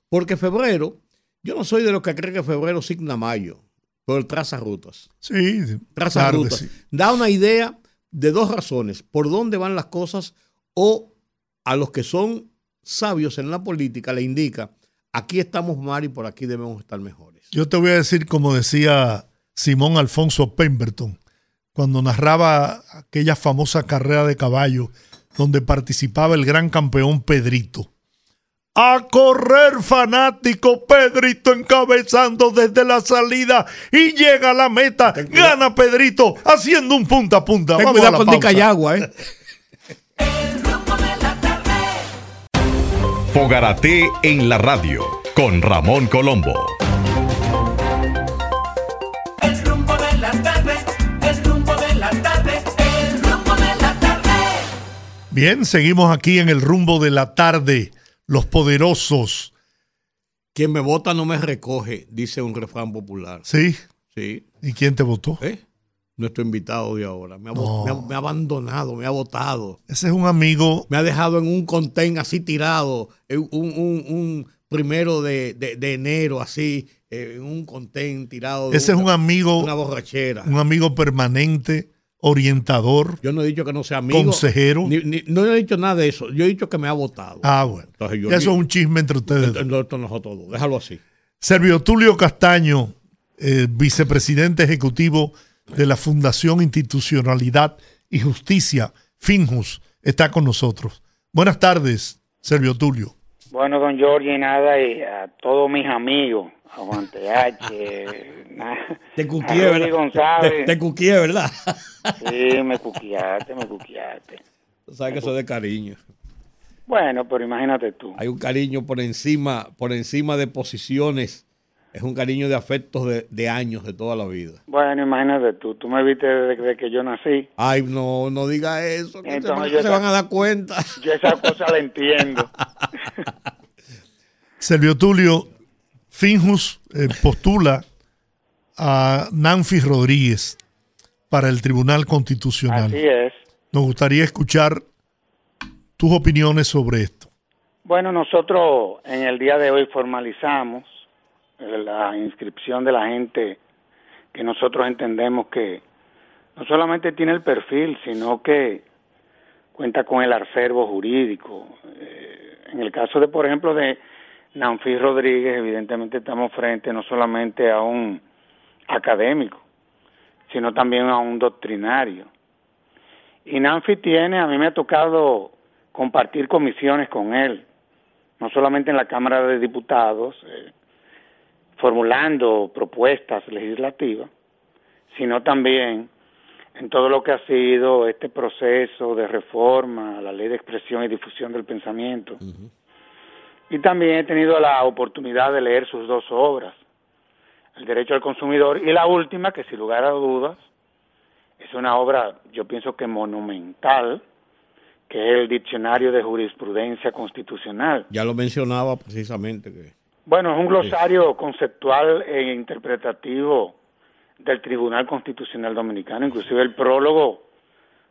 Porque febrero, yo no soy de los que cree que febrero signa mayo, pero traza rutas. Sí, Traza rutas. sí. Da una idea de dos razones, por dónde van las cosas o a los que son sabios en la política le indica, aquí estamos mal y por aquí debemos estar mejores. Yo te voy a decir como decía Simón Alfonso Pemberton cuando narraba aquella famosa carrera de caballo donde participaba el gran campeón Pedrito. A correr fanático, Pedrito encabezando desde la salida y llega a la meta. Gana Pedrito haciendo un punta a punta. Ten Vamos a cuidado la con pausa. Nicayagua, ¿eh? Fogarate en la radio con Ramón Colombo. Bien, seguimos aquí en el rumbo de la tarde. Los poderosos. Quien me vota no me recoge, dice un refrán popular. ¿Sí? Sí, ¿Y quién te votó? ¿eh? Nuestro invitado de ahora. Me ha, No. vo- me ha- me ha abandonado, me ha votado. Ese es un amigo Me ha dejado en un contén así tirado, un, un- un primero de, de- de enero así, eh, en un contén tirado. Ese es un amigo, Una borrachera. un amigo permanente, orientador. Yo no he dicho que no sea amigo. Consejero. Ni- ni- no he dicho nada de eso. Yo he dicho que me ha votado. Ah, bueno. Entonces yo Eso es un chisme entre ustedes. esto no es todo. Déjalo así. Servio Tulio Castaño, eh, vicepresidente ejecutivo de la Fundación Institucionalidad y Justicia, FINJUS, está con nosotros. Buenas tardes, Servio Tulio. Bueno, don Jorge, nada, y a todos mis amigos, Aguante H, (laughs) na- Te a cuquié, ¿verdad? González. Te, te cuquié, ¿verdad? Sí, me cuquiaste, me cuquiaste. Tú sabes que eso es de cariño. Bueno, pero imagínate tú. Hay un cariño por encima, por encima de posiciones. Es un cariño de afectos de, de años, de toda la vida. Bueno, imagínate tú. Tú me viste desde que yo nací. Ay, no, no diga eso, que se, Entonces yo se ta- van a dar cuenta. Yo esa cosa la entiendo. (laughs) Servio Tulio, Finjus eh, postula a Nanfi Rodríguez para el Tribunal Constitucional. Así es. Nos gustaría escuchar tus opiniones sobre esto. Bueno, nosotros en el día de hoy formalizamos eh, la inscripción de la gente que nosotros entendemos que no solamente tiene el perfil, sino que cuenta con el acervo jurídico. En el caso de, por ejemplo, de Nanfi Rodríguez, evidentemente estamos frente no solamente a un académico, sino también a un doctrinario. Y Nanfi tiene, a mí me ha tocado compartir comisiones con él, no solamente en la Cámara de Diputados, eh, formulando propuestas legislativas, sino también en todo lo que ha sido este proceso de reforma a la ley de expresión y difusión del pensamiento. Y también he tenido la oportunidad de leer sus dos obras, El derecho al consumidor y la última, que sin lugar a dudas es una obra, yo pienso que monumental, que es el Diccionario de Jurisprudencia Constitucional. Ya lo mencionaba precisamente que Bueno, es un glosario conceptual e interpretativo del Tribunal Constitucional Dominicano. Inclusive el prólogo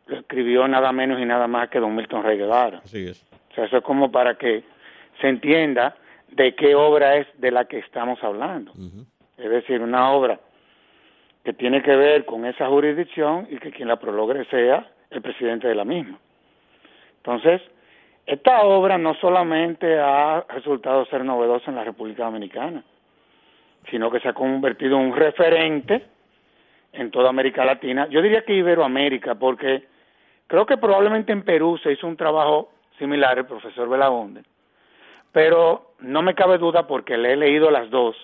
lo escribió nada menos y nada más que don Milton Rey Guevara. así es. O sea, eso es como para que se entienda de qué obra es de la que estamos hablando. es decir, una obra que tiene que ver con esa jurisdicción y que quien la prologre sea el presidente de la misma. Entonces, esta obra no solamente ha resultado ser novedosa en la República Dominicana, sino que se ha convertido en un referente en toda América Latina. Yo diría que Iberoamérica, porque creo que probablemente en Perú se hizo un trabajo similar, el profesor Belaonde, pero no me cabe duda porque le he leído las dos,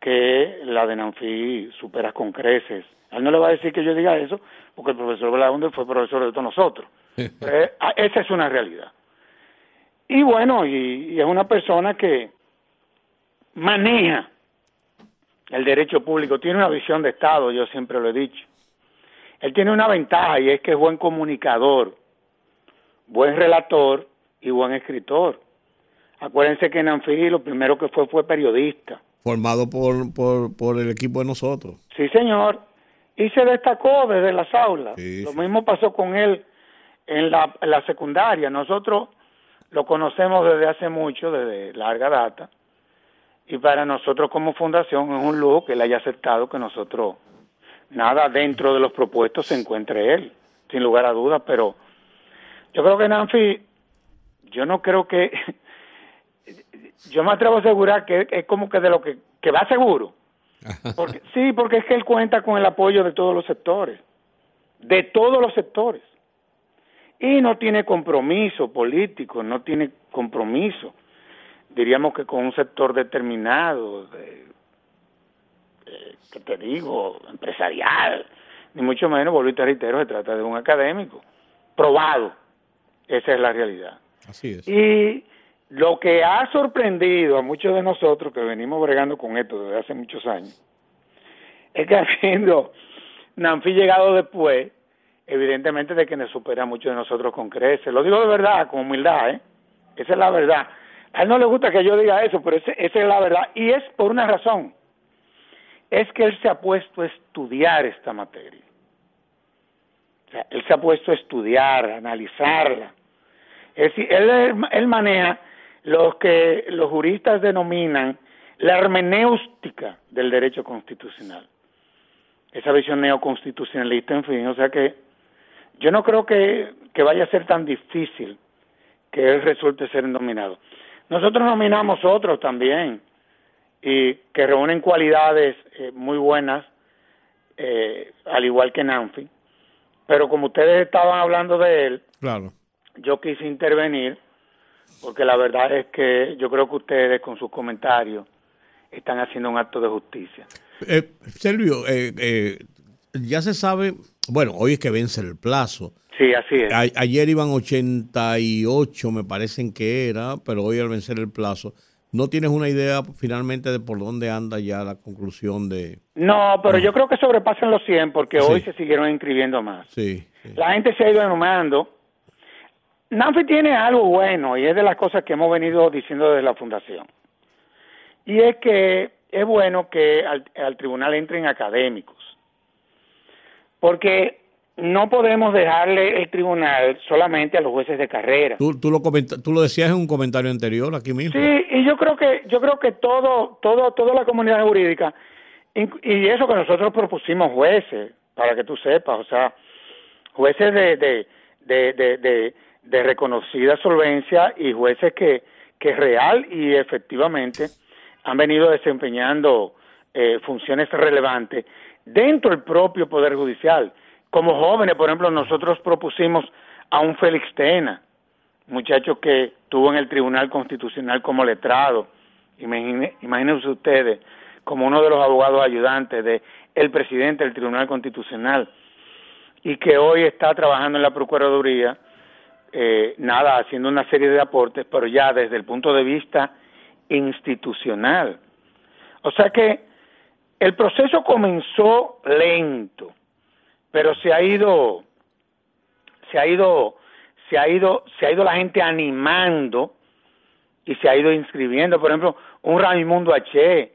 que la de Nanfi supera con creces. A él no le va a decir que yo diga eso, porque el profesor Belaunde fue profesor de todos nosotros. (laughs) Eh, esa es una realidad. Y bueno, y, y es una persona que maneja el derecho público, tiene una visión de Estado, yo siempre lo he dicho. Él tiene una ventaja y es que es buen comunicador, buen relator y buen escritor. Acuérdense que Nanfi lo primero que fue fue periodista. Formado por, por, por el equipo de nosotros. Sí, señor. Y se destacó desde las aulas. Sí, Lo mismo pasó con él en la, en la secundaria. Nosotros lo conocemos desde hace mucho, desde larga data. Y para nosotros como fundación es un lujo que él haya aceptado que nosotros, nada dentro de los propuestos se encuentre él, sin lugar a dudas. Pero yo creo que Nanfi, yo no creo que, (laughs) yo me atrevo a asegurar que es como que de lo que, que va seguro. (laughs) Porque, sí, porque es que él cuenta con el apoyo de todos los sectores, de todos los sectores. Y no tiene compromiso político, no tiene compromiso, diríamos que con un sector determinado, de, de, ¿qué te digo?, empresarial, ni mucho menos, te reitero, se trata de un académico, probado, esa es la realidad. Así es. Y lo que ha sorprendido a muchos de nosotros que venimos bregando con esto desde hace muchos años, es que (laughs) habiendo Nanfi llegado después, evidentemente de que nos supera a muchos de nosotros con creces. Lo digo de verdad, con humildad, ¿eh? Esa es la verdad. A él no le gusta que yo diga eso, pero esa es la verdad. Y es por una razón. Es que él se ha puesto a estudiar esta materia. O sea, él se ha puesto a estudiar, a analizarla. Es decir, él, él maneja lo que los juristas denominan la hermenéutica del derecho constitucional. Esa visión neoconstitucionalista, en fin, o sea que yo no creo que, que vaya a ser tan difícil que él resulte ser nominado. Nosotros nominamos otros también y que reúnen cualidades eh, muy buenas, eh, al igual que Nanfi. Pero como ustedes estaban hablando de él, Claro. yo quise intervenir porque la verdad es que yo creo que ustedes con sus comentarios están haciendo un acto de justicia. Eh, Silvio, eh, eh, ya se sabe, bueno, hoy es que vence el plazo. Sí, así es. A- ayer iban 88, me parecen que era, pero hoy al vencer el plazo, ¿no tienes una idea finalmente de por dónde anda ya la conclusión de... No, pero yo creo que sobrepasan los 100 porque Sí. hoy se siguieron inscribiendo más. Sí, sí. La gente se ha ido enumerando. Nanfi tiene algo bueno y es de las cosas que hemos venido diciendo desde la fundación. Y es que es bueno que al, al tribunal entren académicos. Porque no podemos dejarle el tribunal solamente a los jueces de carrera. Tú, tú, lo tú lo decías en un comentario anterior aquí mismo. Sí, y yo creo que yo creo que todo todo toda la comunidad jurídica y eso que nosotros propusimos jueces para que tú sepas, o sea, jueces de de de de, de, de reconocida solvencia y jueces que que real y efectivamente han venido desempeñando eh, funciones relevantes dentro del propio poder judicial. Como jóvenes, por ejemplo, nosotros propusimos a un Félix Tena, muchacho que estuvo en el Tribunal Constitucional como letrado, imagínense ustedes, como uno de los abogados ayudantes de el presidente del Tribunal Constitucional y que hoy está trabajando en la Procuraduría, eh, nada, haciendo una serie de aportes, pero ya desde el punto de vista institucional. O sea que el proceso comenzó lento, pero se ha ido se ha ido se ha ido se ha ido la gente animando y se ha ido inscribiendo. Por ejemplo un Raimundo H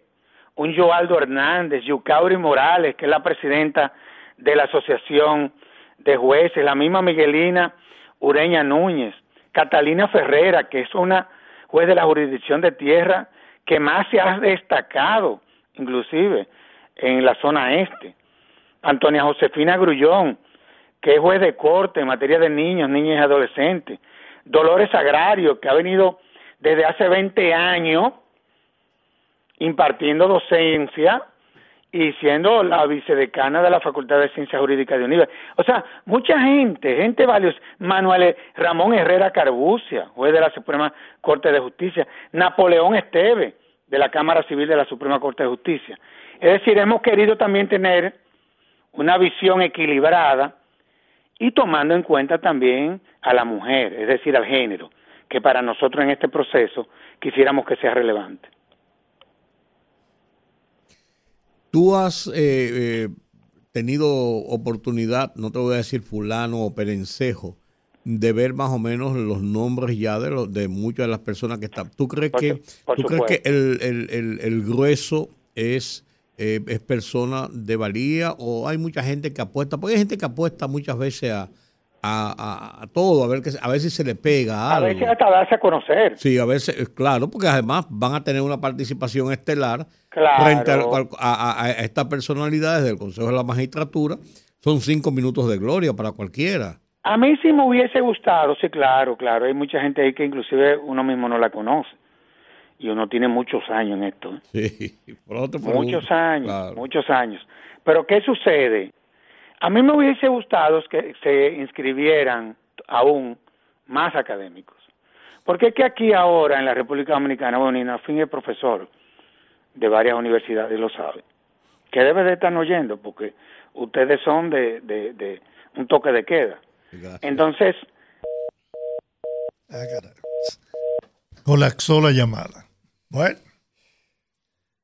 un Joaldo Hernández Yucauri Morales que es la presidenta de la asociación de jueces la misma Miguelina Ureña Núñez Catalina Ferrera que es una juez de la jurisdicción de tierra que más se ha destacado inclusive, en la zona este. Antonia Josefina Grullón, que es juez de corte en materia de niños, niñas y adolescentes. Dolores Agrario, que ha venido desde hace 20 años impartiendo docencia y siendo la vicedecana de la Facultad de Ciencias Jurídicas de UNIVE. O sea, mucha gente, gente valiosa. Manuel Ramón Herrera Carbucia, juez de la Suprema Corte de Justicia. Napoleón Esteve, de la Cámara Civil de la Suprema Corte de Justicia. Es decir, hemos querido también tener una visión equilibrada y tomando en cuenta también a la mujer, es decir, al género, que para nosotros en este proceso quisiéramos que sea relevante. Tú has eh, eh, tenido oportunidad, no te voy a decir fulano o perencejo, de ver más o menos los nombres ya de, los, de muchas de las personas que están. ¿Tú crees Por que, por ¿tú crees que el, el- el- el grueso es, eh, es persona de valía o hay mucha gente que apuesta? Porque hay gente que apuesta muchas veces a, a, a- a todo, a ver, que, a ver si se le pega A algo. veces hasta darse a conocer. Sí, a veces, eh, claro, porque además van a tener una participación estelar Claro. frente a, a- a estas personalidades del Consejo de la Magistratura. Son cinco minutos de gloria para cualquiera. A mí sí me hubiese gustado, sí, claro, claro. Hay mucha gente ahí que inclusive uno mismo no la conoce. Y uno tiene muchos años en esto. ¿eh? Sí, por otro pregunto, Muchos años, claro. muchos años. Pero ¿qué sucede? A mí me hubiese gustado que se inscribieran aún más académicos. Porque es que aquí ahora en la República Dominicana, bueno, Inafín es profesor de varias universidades, lo sabe, que debe de estar oyendo porque ustedes son de, de, de un toque de queda. Entonces, Ah. Colapsó la llamada. Bueno,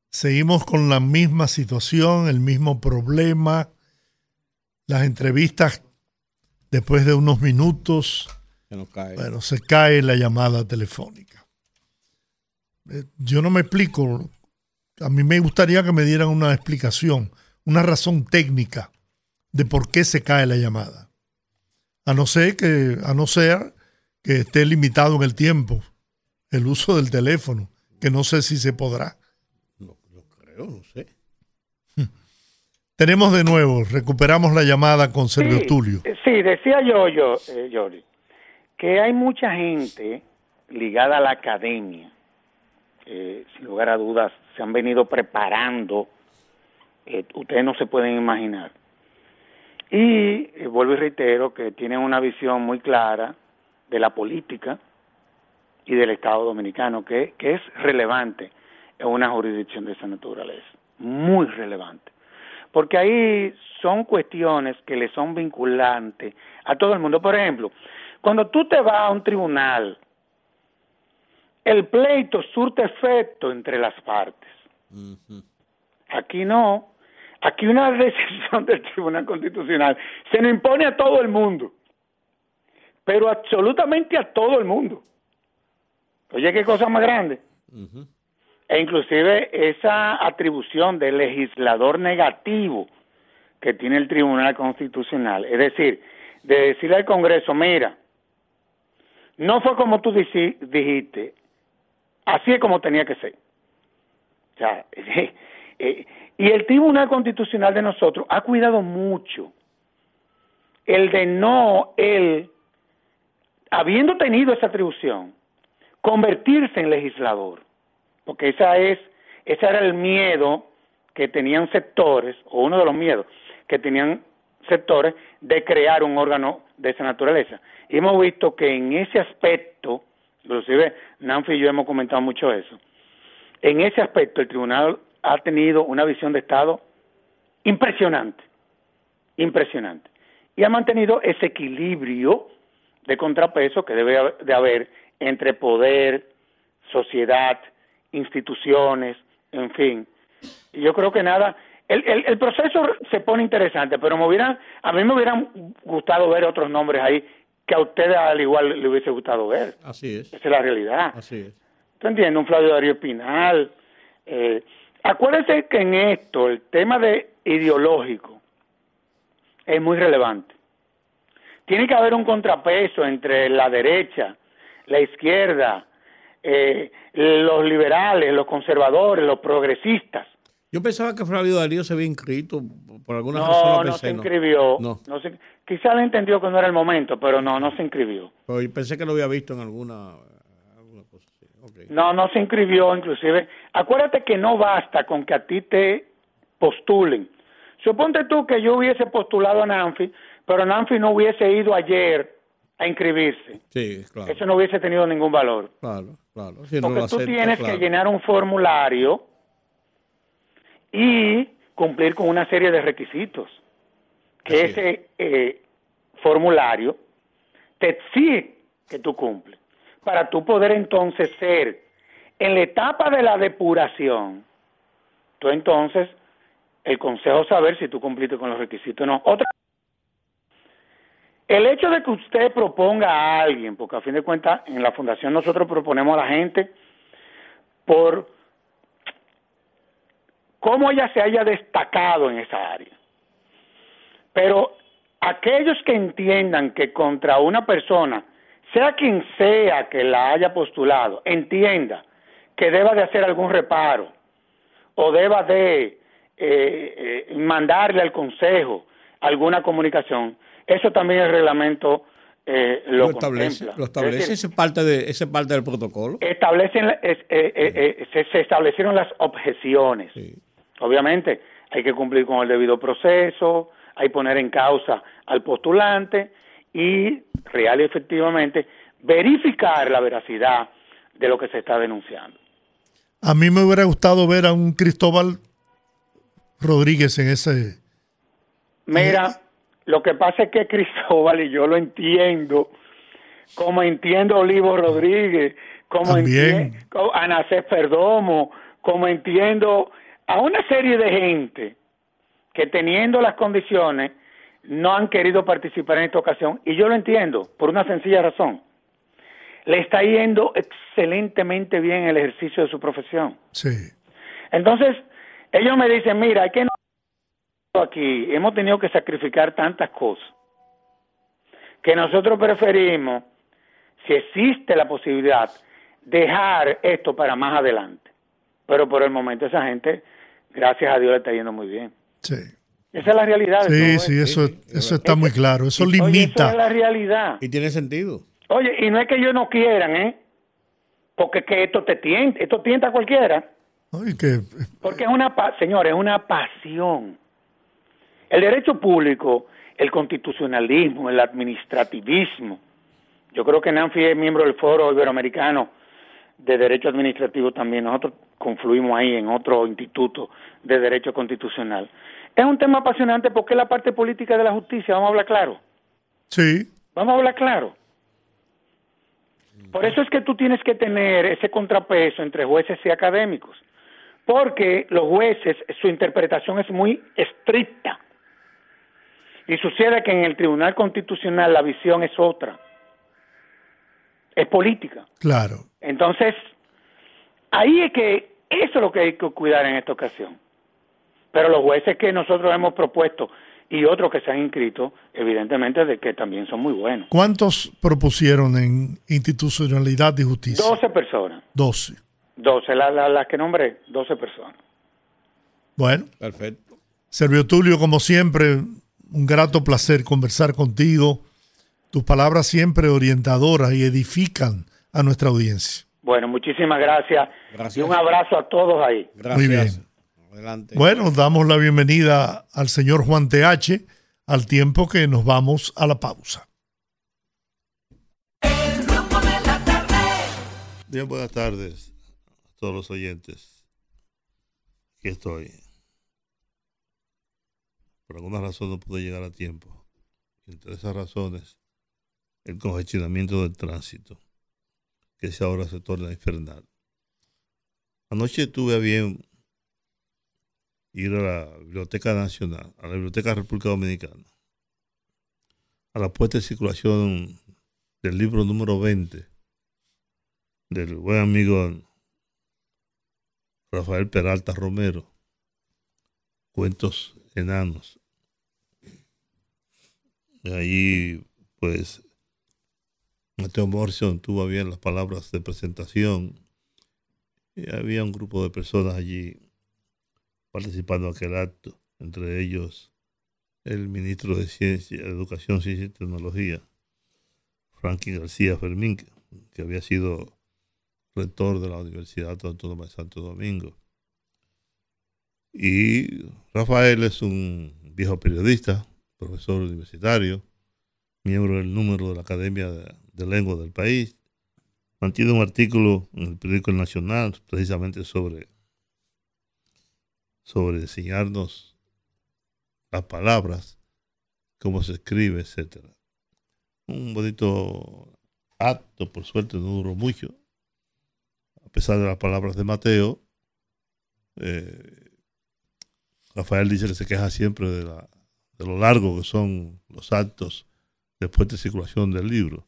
seguimos con la misma situación, el mismo problema. Las entrevistas, después de unos minutos, Se nos cae. bueno, se cae la llamada telefónica. Eh, Yo no me explico. A mí me gustaría que me dieran una explicación, una razón técnica de por qué se cae la llamada. A no ser que, a no ser que esté limitado en el tiempo el uso del teléfono, que no sé si se podrá. No, no creo, no sé. (laughs) Tenemos de nuevo, recuperamos la llamada con Sergio Sí, Tulio. Sí, decía yo, yo, eh, Yori, que hay mucha gente ligada a la academia, que sin lugar a dudas se han venido preparando, eh, ustedes no se pueden imaginar. Y eh, vuelvo y reitero que tienen una visión muy clara de la política y del Estado dominicano, que, que es relevante en una jurisdicción de esa naturaleza, muy relevante porque ahí son cuestiones que le son vinculantes a todo el mundo. Por ejemplo, cuando tú te vas a un tribunal, el pleito surte efecto entre las partes. Aquí no. Aquí una decisión (laughs) del Tribunal Constitucional se nos impone a todo el mundo, pero absolutamente a todo el mundo. Oye, qué cosa más grande. E inclusive esa atribución del legislador negativo que tiene el Tribunal Constitucional, es decir, de decirle al Congreso, mira, no fue como tú dijiste, así es como tenía que ser. O sea, (laughs) eh, y el Tribunal Constitucional de nosotros ha cuidado mucho el de no, él, habiendo tenido esa atribución, convertirse en legislador porque esa es ese era el miedo que tenían sectores o uno de los miedos que tenían sectores de crear un órgano de esa naturaleza. Y hemos visto que en ese aspecto inclusive Nanfi y yo hemos comentado mucho eso en ese aspecto el tribunal ha tenido una visión de estado impresionante impresionante y ha mantenido ese equilibrio de contrapeso que debe de haber entre poder sociedad instituciones, en fin. Yo creo que nada, el, el, el, proceso se pone interesante, pero me hubieran, a mí me hubieran gustado ver otros nombres ahí que a ustedes al igual le hubiese gustado ver. Así es. Esa es la realidad. Así es. ¿Tú entiendes? Un Flavio Darío Espinal. Eh, acuérdense que en esto el tema de ideológico es muy relevante. Tiene que haber un contrapeso entre la derecha, la izquierda, eh, los liberales, los conservadores, los progresistas. Yo pensaba que Flavio Darío se había inscrito por alguna razón. No, lo no pensé, se inscribió. No. No se- quizá le entendió que no era el momento, pero no, no se inscribió. Pero yo pensé que lo había visto en alguna, alguna cosa así. Ok. No, no se inscribió, inclusive. Acuérdate que no basta con que a ti te postulen. Suponte tú que yo hubiese postulado a Nanfi, pero Nanfi no hubiese ido ayer a inscribirse. Sí, claro. Eso no hubiese tenido ningún valor. Claro, claro. Si no Porque tú acepta, tienes claro. que llenar un formulario y cumplir con una serie de requisitos. Que Así es. ese eh, formulario te exige que tú cumples. Para tú poder entonces ser en la etapa de la depuración, tú entonces el consejo saber si tú cumpliste con los requisitos o no. Otra el hecho de que usted proponga a alguien, porque a fin de cuentas en la fundación nosotros proponemos a la gente por cómo ella se haya destacado en esa área. Pero aquellos que entiendan que contra una persona, sea quien sea que la haya postulado, entienda que deba de hacer algún reparo o deba de eh, eh, mandarle al consejo alguna comunicación, eso también el reglamento eh, lo, Lo establece, contempla. lo establece, Es decir, ese es parte de, ese es parte del protocolo. establecen es- eh, eh, eh, se, se establecieron las objeciones. Sí. Obviamente hay que cumplir con el debido proceso, hay poner en causa al postulante y real y efectivamente verificar la veracidad de lo que se está denunciando. A mí me hubiera gustado ver a un Cristóbal Rodríguez en ese. Mira, lo que pasa es que Cristóbal, y yo lo entiendo, como entiendo a Olivo Rodríguez, como También. entiendo a Anacés Perdomo, como entiendo a una serie de gente que teniendo las condiciones no han querido participar en esta ocasión, y yo lo entiendo, por una sencilla razón. Le está yendo excelentemente bien el ejercicio de su profesión. Sí. Entonces, ellos me dicen, mira, hay que no aquí, hemos tenido que sacrificar tantas cosas, que nosotros preferimos, si existe la posibilidad, dejar esto para más adelante. Pero por el momento esa gente, gracias a Dios, le está yendo muy bien. Sí. Esa es la realidad. Sí, sí, eso, eso está muy claro. Eso Oye, eso es limita. la realidad. Y tiene sentido. Oye, y no es que ellos no quieran, ¿eh? Porque que esto te tienta, esto tienta a cualquiera. Ay, que, Porque es una, pa- señores, es una pasión. El derecho público, el constitucionalismo, el administrativismo. Yo creo que Nanfi es miembro del Foro Iberoamericano de Derecho Administrativo también. Nosotros confluimos ahí en otro instituto de Derecho Constitucional. Es un tema apasionante porque es la parte política de la justicia, vamos a hablar claro. sí, Vamos a hablar claro. Por eso es que tú tienes que tener ese contrapeso entre jueces y académicos, porque los jueces, su interpretación es muy estricta. Y sucede que en el Tribunal Constitucional la visión es otra, es política. claro. Entonces, ahí es que eso es lo que hay que cuidar en esta ocasión. Pero los jueces que nosotros hemos propuesto y otros que se han inscrito, evidentemente de que también son muy buenos. ¿Cuántos propusieron en institucionalidad y justicia? 12 personas. 12. 12, las la, las que nombré, 12 personas. Bueno, Perfecto. Servio Tulio, como siempre, un grato placer conversar contigo. Tus palabras siempre orientadoras y edifican a nuestra audiencia. Bueno, muchísimas gracias. Gracias. Y un abrazo a todos ahí. Gracias. Muy bien. Adelante. Bueno, damos la bienvenida al señor Juan TH al tiempo que nos vamos a la pausa. El rumbo de la tarde. Bien, buenas tardes a todos los oyentes. Aquí estoy. Por alguna razón no pude llegar a tiempo. Entre esas razones, el congestionamiento del tránsito, que ahora se torna infernal. Anoche tuve a bien ir a la Biblioteca Nacional, a la Biblioteca de República Dominicana, a la puesta en circulación del libro número 20 del buen amigo Rafael Peralta Romero, Cuentos Enanos. Y pues, Mateo Morrison tuvo bien las palabras de presentación y había un grupo de personas allí participando en aquel acto, entre ellos el ministro de Ciencia, Educación, Ciencia y Tecnología, Franklin García Fermín, que, había sido rector de la Universidad Autónoma de Santo Domingo. Y Rafael es un viejo periodista, profesor universitario, miembro del número de la Academia de, de Lengua del país. Mantiene un artículo en el periódico Nacional precisamente sobre, sobre enseñarnos las palabras, cómo se escribe, etcétera. Un bonito acto, por suerte no duró mucho, a pesar de las palabras de Mateo. eh, Rafael dice que se queja siempre de, la, de lo largo que son los actos después de circulación del libro.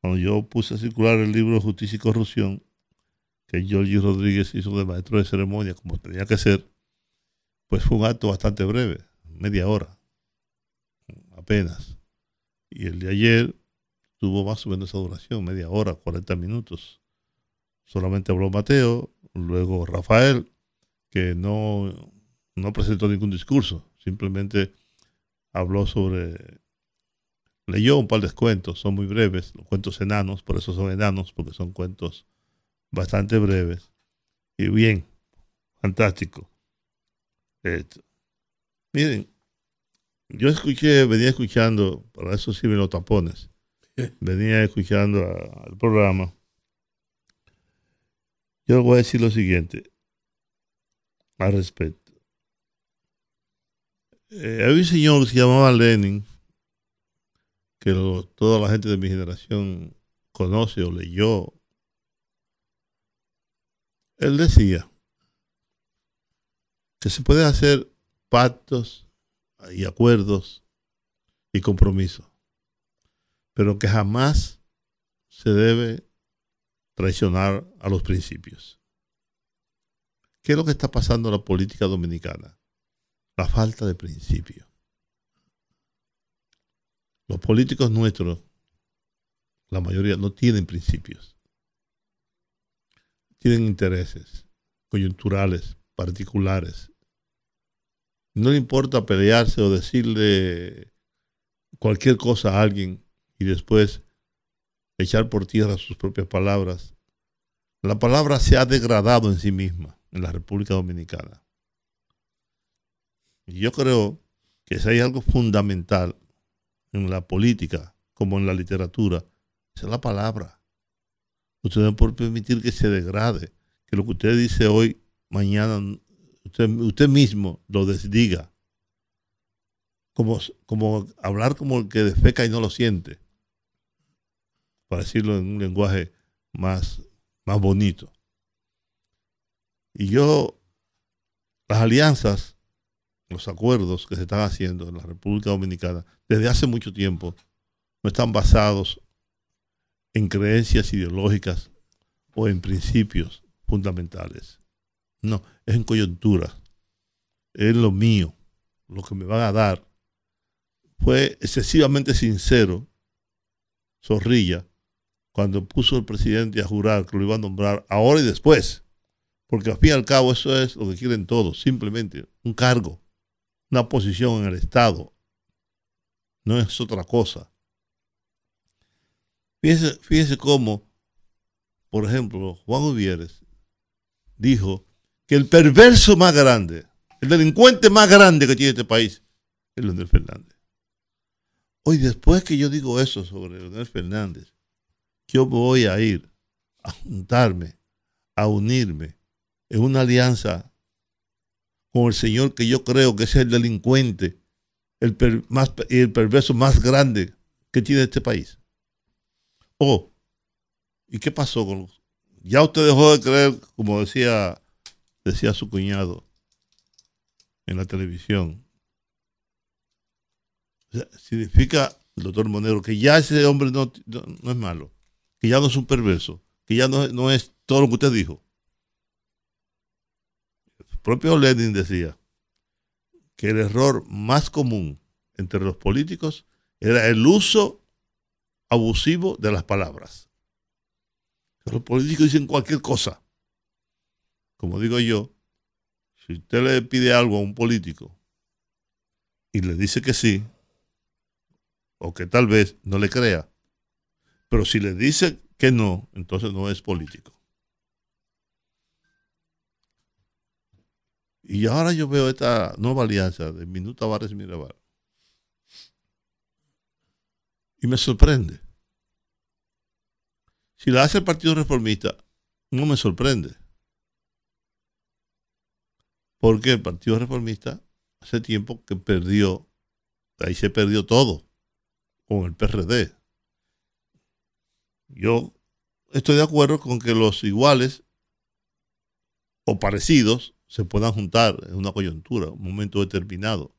Cuando yo puse a circular el libro Justicia y Corrupción, que Giorgio Rodríguez hizo de maestro de ceremonia, como tenía que ser, pues fue un acto bastante breve, media hora, apenas. Y el de ayer tuvo más o menos esa duración, media hora, 40 minutos. Solamente habló Mateo, luego Rafael, que no, no presentó ningún discurso, simplemente habló sobre leyó un par de cuentos, son muy breves, los cuentos enanos, por eso son enanos, porque son cuentos bastante breves. Y bien, fantástico. Esto. Miren, yo escuché, venía escuchando, para eso sirven los tapones, (laughs) venía escuchando a- al programa. Yo le voy a decir lo siguiente al respecto. Eh, hay un señor que se llamaba Lenin, que lo- toda la gente de mi generación conoce o leyó. Él decía que se puede hacer pactos y acuerdos y compromisos, pero que jamás se debe traicionar a los principios. ¿Qué es lo que está pasando en la política dominicana? La falta de principios. Los políticos nuestros, la mayoría, no tienen principios. Tienen intereses coyunturales, particulares. No le importa pelearse o decirle cualquier cosa a alguien y después echar por tierra sus propias palabras. La palabra se ha degradado en sí misma en la República Dominicana. Y yo creo que si hay algo fundamental en la política como en la literatura, es la palabra. Usted no puede permitir que se degrade, que lo que usted dice hoy, mañana, usted, usted mismo lo desdiga. Como, como hablar como el que defeca y no lo siente, para decirlo en un lenguaje más, más bonito. Y yo, las alianzas, los acuerdos que se están haciendo en la República Dominicana desde hace mucho tiempo no están basados en creencias ideológicas o en principios fundamentales. No, es en coyuntura. Es lo mío, lo que me van a dar. Fue excesivamente sincero Zorrilla cuando puso el presidente a jurar que lo iba a nombrar ahora y después. Porque al fin y al cabo eso es lo que quieren todos, simplemente un cargo, una posición en el Estado. No es otra cosa. Fíjense, cómo, por ejemplo, Juan Uvieres dijo que el perverso más grande, el delincuente más grande que tiene este país, es Leonel Fernández. Hoy, después que yo digo eso sobre Leonel Fernández, yo voy a ir a juntarme, a unirme en una alianza con el señor que yo creo que es el delincuente, el, per- más, el perverso más grande que tiene este país. Oh, ¿y qué pasó con los- Ya usted dejó de creer, como decía, decía su cuñado en la televisión. Significa, el doctor Monero, que ya ese hombre no, no, no es malo, que ya no es un perverso, que ya no, no es todo lo que usted dijo. El propio Lenin decía que el error más común entre los políticos era el uso abusivo de las palabras. Los políticos dicen cualquier cosa. Como digo yo, si usted le pide algo a un político y le dice que sí, o que tal vez no le crea, pero si le dice que no, entonces no es político. Y ahora yo veo esta nueva alianza de Minuta Vares Mirabal. Y me sorprende. Si la hace el Partido Reformista, no me sorprende. Porque el Partido Reformista hace tiempo que perdió, ahí se perdió todo con el PRD. Yo estoy de acuerdo con que los iguales o parecidos se puedan juntar en una coyuntura, un momento determinado.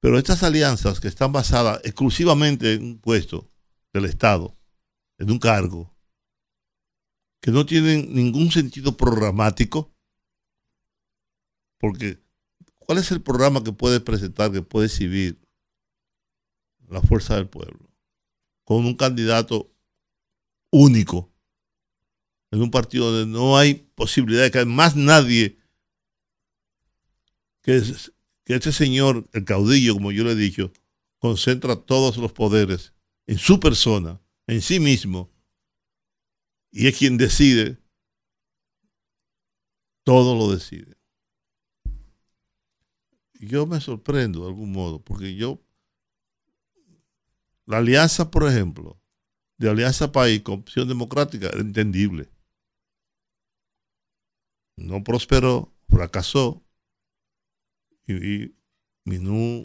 Pero estas alianzas que están basadas exclusivamente en un puesto del Estado, en un cargo, que no tienen ningún sentido programático, porque ¿cuál es el programa que puede presentar, que puede exhibir la fuerza del pueblo? Con un candidato único, en un partido donde no hay posibilidad de que más nadie que, que este señor, el caudillo, como yo le he dicho, concentra todos los poderes en su persona, en sí mismo, y es quien decide, todo lo decide. Yo me sorprendo de algún modo, porque yo, la alianza, por ejemplo, de Alianza País con Opción Democrática era entendible. No prosperó, fracasó, y, Minú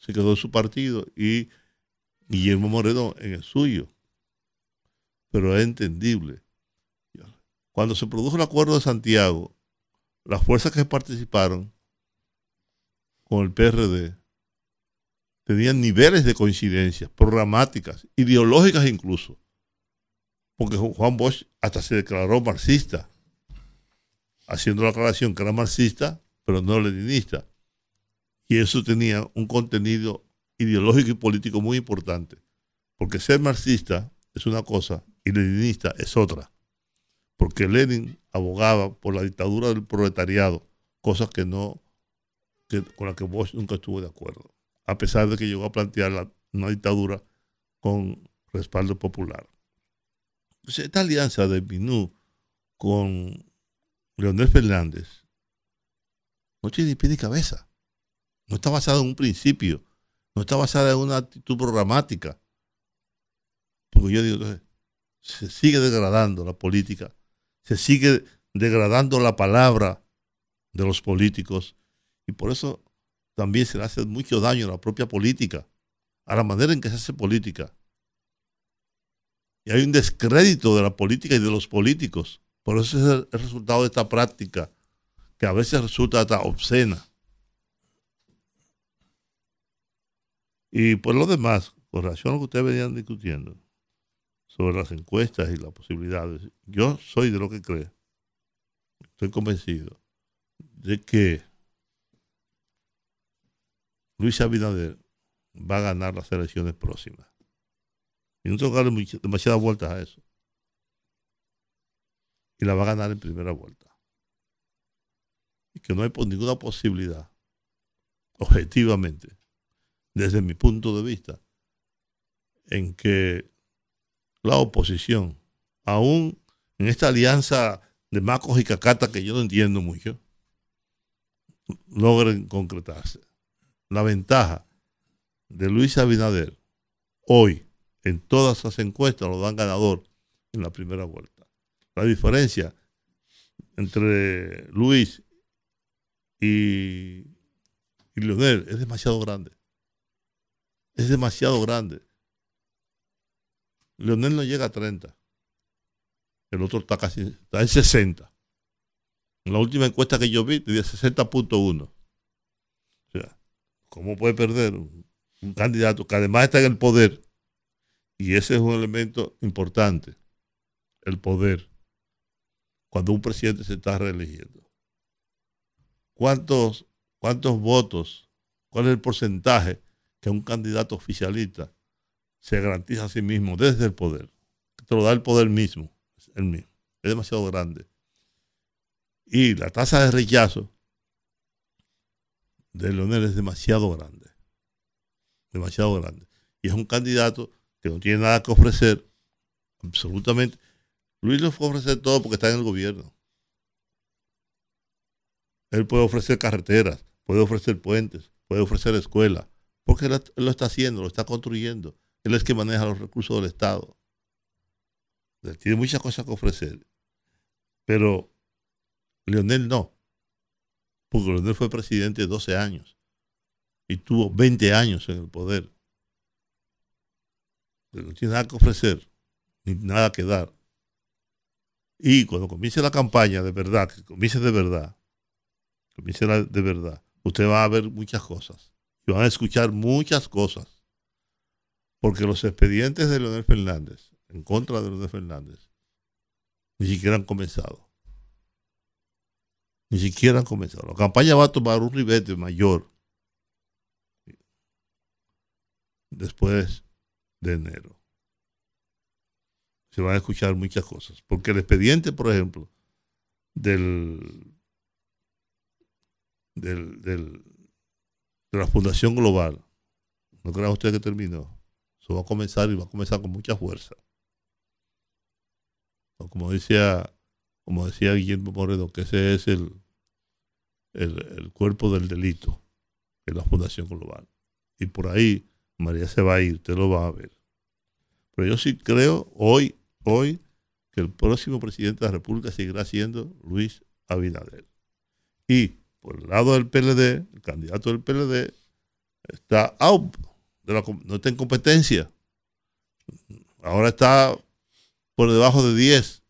se quedó en su partido y Guillermo Moreno en el suyo. Pero es entendible. Cuando se produjo el acuerdo de Santiago, las fuerzas que participaron con el PRD tenían niveles de coincidencia, programáticas, ideológicas incluso. Porque Juan Bosch hasta se declaró marxista, haciendo la aclaración que era marxista pero no leninista. Y eso tenía un contenido ideológico y político muy importante, porque ser marxista es una cosa y leninista es otra, porque Lenin abogaba por la dictadura del proletariado, cosas que no, con las que Bosch nunca estuvo de acuerdo, a pesar de que llegó a plantear una dictadura con respaldo popular. Entonces, esta alianza de Binú con Leonel Fernández no tiene pie ni cabeza. No está basada en un principio. No está basada en una actitud programática. Porque yo digo, se sigue degradando la política. Se sigue degradando la palabra de los políticos. Y por eso también se le hace mucho daño a la propia política, a la manera en que se hace política. Y hay un descrédito de la política y de los políticos. Por eso es el resultado de esta práctica que a veces resulta hasta obscena. Y por lo demás, con relación a lo que ustedes venían discutiendo sobre las encuestas y las posibilidades, yo soy de lo que cree, estoy convencido de que Luis Abinader va a ganar las elecciones próximas. Y no tengo que darle demasiadas vueltas a eso. Y la va a ganar en primera vuelta que no hay ninguna posibilidad, objetivamente, desde mi punto de vista, en que la oposición, aún en esta alianza de Macos y Cacata que yo no entiendo mucho, logren concretarse. La ventaja de Luis Abinader hoy en todas las encuestas lo dan ganador en la primera vuelta. La diferencia entre Luis y, y Leonel es demasiado grande. Es demasiado grande. Leonel no llega a 30. El otro está casi está en 60. En la última encuesta que yo vi, tenía 60.1. O sea, ¿cómo puede perder un, candidato que además está en el poder? Y ese es un elemento importante, el poder, cuando un presidente se está reeligiendo cuántos, cuántos votos, cuál es el porcentaje que un candidato oficialista se garantiza a sí mismo desde el poder. Te lo da el poder mismo, el mismo. Es demasiado grande. Y la tasa de rechazo de Leonel es demasiado grande. Demasiado grande. Y es un candidato que no tiene nada que ofrecer. Absolutamente. Luis le puede ofrecer todo porque está en el gobierno. Él puede ofrecer carreteras, puede ofrecer puentes, puede ofrecer escuelas, porque él lo está haciendo, lo está construyendo. Él es que maneja los recursos del Estado. Tiene muchas cosas que ofrecer. Pero Leonel no. Porque Leonel fue presidente 12 años y tuvo 20 años en el poder. No tiene nada que ofrecer, ni nada que dar. Y cuando comience la campaña de verdad, que comience de verdad, comience la- de verdad, usted va a ver muchas cosas. Y van a escuchar muchas cosas. Porque los expedientes de Leonel Fernández, en contra de Leonel Fernández, ni siquiera han comenzado. Ni siquiera han comenzado. La campaña va a tomar un ribete mayor después de enero. Se van a escuchar muchas cosas. Porque el expediente, por ejemplo, del, del, de la Fundación Global, no crea usted que terminó. Va a comenzar y va a comenzar con mucha fuerza. Como decía, como decía Guillermo Moreno, que ese es el, el, el cuerpo del delito, que es la Fundación Global. Y por ahí María se va a ir, usted lo va a ver. Pero yo sí creo hoy, hoy, que el próximo presidente de la República seguirá siendo Luis Abinader. Y por el lado del PLD, el candidato del PLD está out, no está en competencia. Ahora está por debajo de 10.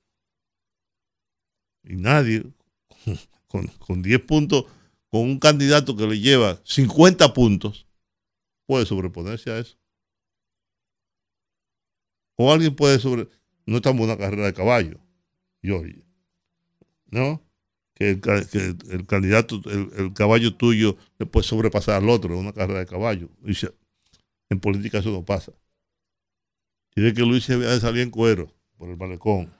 Y nadie, (laughs) con, con 10 puntos, con un candidato que le lleva 50 puntos, puede sobreponerse a eso. O alguien puede sobre... No estamos en una carrera de caballo, Giorgio. ¿No? Que el, que candidato, el, el caballo tuyo le puede sobrepasar al otro en una carrera de caballo. Y en política eso no pasa. Tiene que Luis se salir en cuero por el malecón.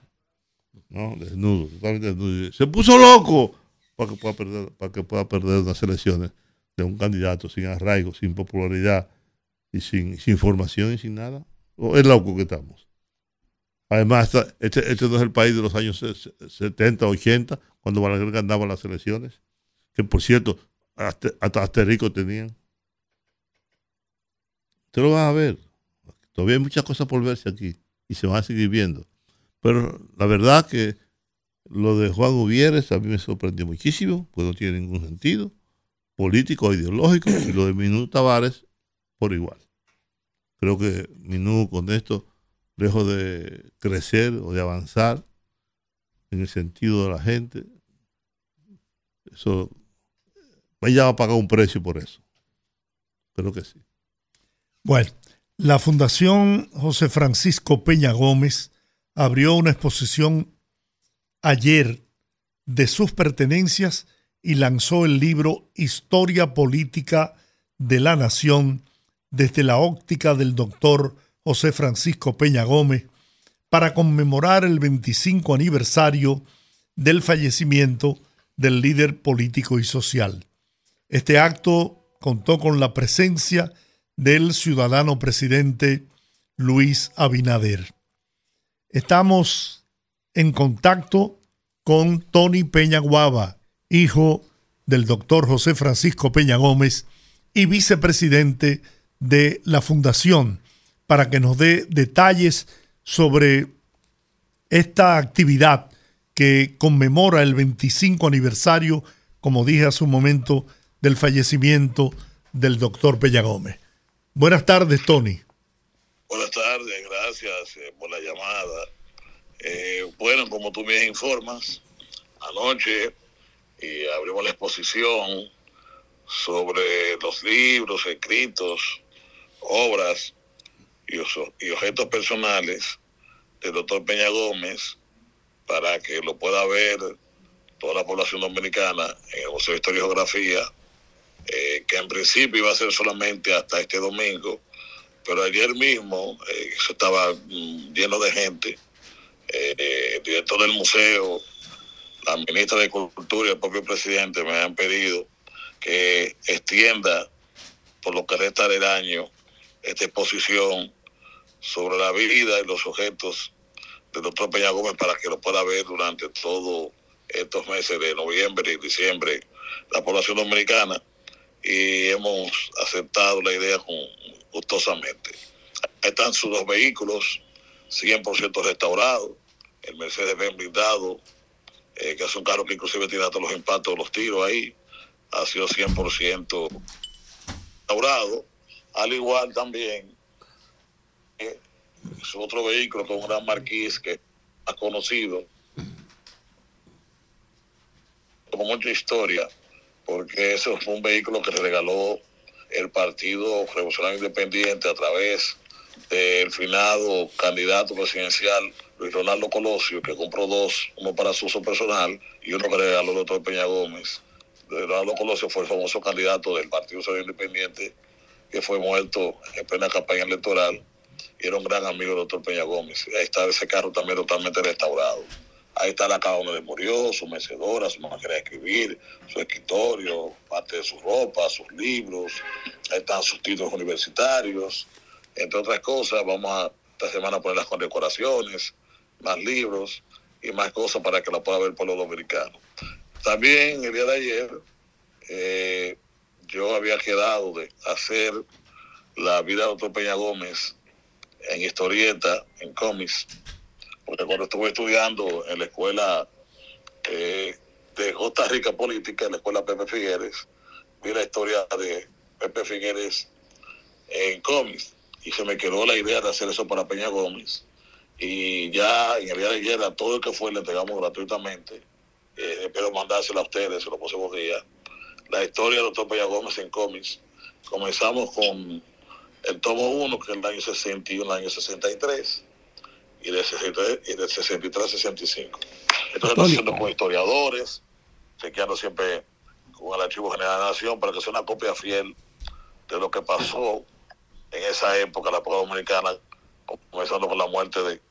¿No? Desnudo, totalmente desnudo. Se puso loco para que pueda perder, para que pueda perder unas elecciones de un candidato sin arraigo, sin popularidad y sin, sin formación y sin nada. O es loco que estamos. Además, este, este no es el país de los años se- se- 70, 80, cuando Balaguer ganaba las elecciones. Que por cierto, hasta, hasta asterisco tenían. Usted lo va a ver. Todavía hay muchas cosas por verse aquí y se van a seguir viendo. Pero la verdad que lo de Juan Uvieres a mí me sorprendió muchísimo, pues no tiene ningún sentido político o ideológico, y lo de Minú Tavares por igual. Creo que Minú con esto, lejos de crecer o de avanzar en el sentido de la gente, eso, ella va a pagar un precio por eso. Creo que sí. Bueno, la Fundación José Francisco Peña Gómez abrió una exposición ayer de sus pertenencias y lanzó el libro Historia Política de la Nación desde la óptica del doctor José Francisco Peña Gómez para conmemorar el 25 aniversario del fallecimiento del líder político y social. Este acto contó con la presencia del ciudadano presidente Luis Abinader. Estamos en contacto con Tony Peña Guava, hijo del doctor José Francisco Peña Gómez y vicepresidente de la Fundación, para que nos dé detalles sobre esta actividad que conmemora el 25 aniversario, como dije hace un momento, del fallecimiento del doctor Peña Gómez. Buenas tardes, Tony. Buenas tardes, gracias eh, por la llamada. Eh, bueno, como tú me informas, anoche y abrimos la exposición sobre los libros, escritos, obras y objetos personales del doctor Peña Gómez para que lo pueda ver toda la población dominicana en el Museo de Historia y Geografía, eh, que en principio iba a ser solamente hasta este domingo, pero ayer mismo eh, eso estaba mm, lleno de gente. Eh, el director del museo la ministra de Cultura y el propio presidente me han pedido que extienda por lo que resta del año esta exposición sobre la vida y los objetos del doctor Peña Gómez para que lo pueda ver durante todos estos meses de noviembre y diciembre la población dominicana y hemos aceptado la idea con, gustosamente. Están sus dos vehículos, 100% restaurados, el Mercedes-Benz blindado, eh, que es un carro que inclusive tiene hasta los impactos los tiros ahí, ha sido 100% restaurado, al igual también eh, su otro vehículo con un gran marquís que ha conocido como mucha historia, porque eso fue un vehículo que regaló el Partido Revolucionario Independiente a través del finado candidato presidencial Luis Ronaldo Colosio, que compró dos, uno para su uso personal y uno que regaló el doctor Peña Gómez. Ronaldo Colosio fue el famoso candidato del Partido Social Independiente que fue muerto en plena campaña electoral y era un gran amigo del doctor Peña Gómez. Ahí está ese carro también totalmente restaurado. Ahí está la casa donde murió, su mecedora, su máquina de escribir, su escritorio, parte de su ropa, sus libros. Ahí están sus títulos universitarios. Entre otras cosas, vamos a esta semana a ponerlas con decoraciones, más libros y más cosas para que la pueda ver el pueblo dominicano. También el día de ayer eh, yo había quedado de hacer la vida de doctor Peña Gómez en historieta, en cómics, porque cuando estuve estudiando en la escuela eh, de Costa Rica Política, en la escuela Pepe Figueres, vi la historia de Pepe Figueres en cómics y se me quedó la idea de hacer eso para Peña Gómez. Y ya en el día de ayer a todo el que fue le entregamos gratuitamente. Eh, espero mandárselo a ustedes en los próximos días. La historia del doctor Peña Gómez en cómics. Comenzamos con el tomo 1, que es el año 61, el año 63, y de 63, y de 63 a 65. Entonces, Tony. haciendo con historiadores, chequeando siempre con el Archivo General de la Nación para que sea una copia fiel de lo que pasó en esa época, la época dominicana, comenzando con la muerte de,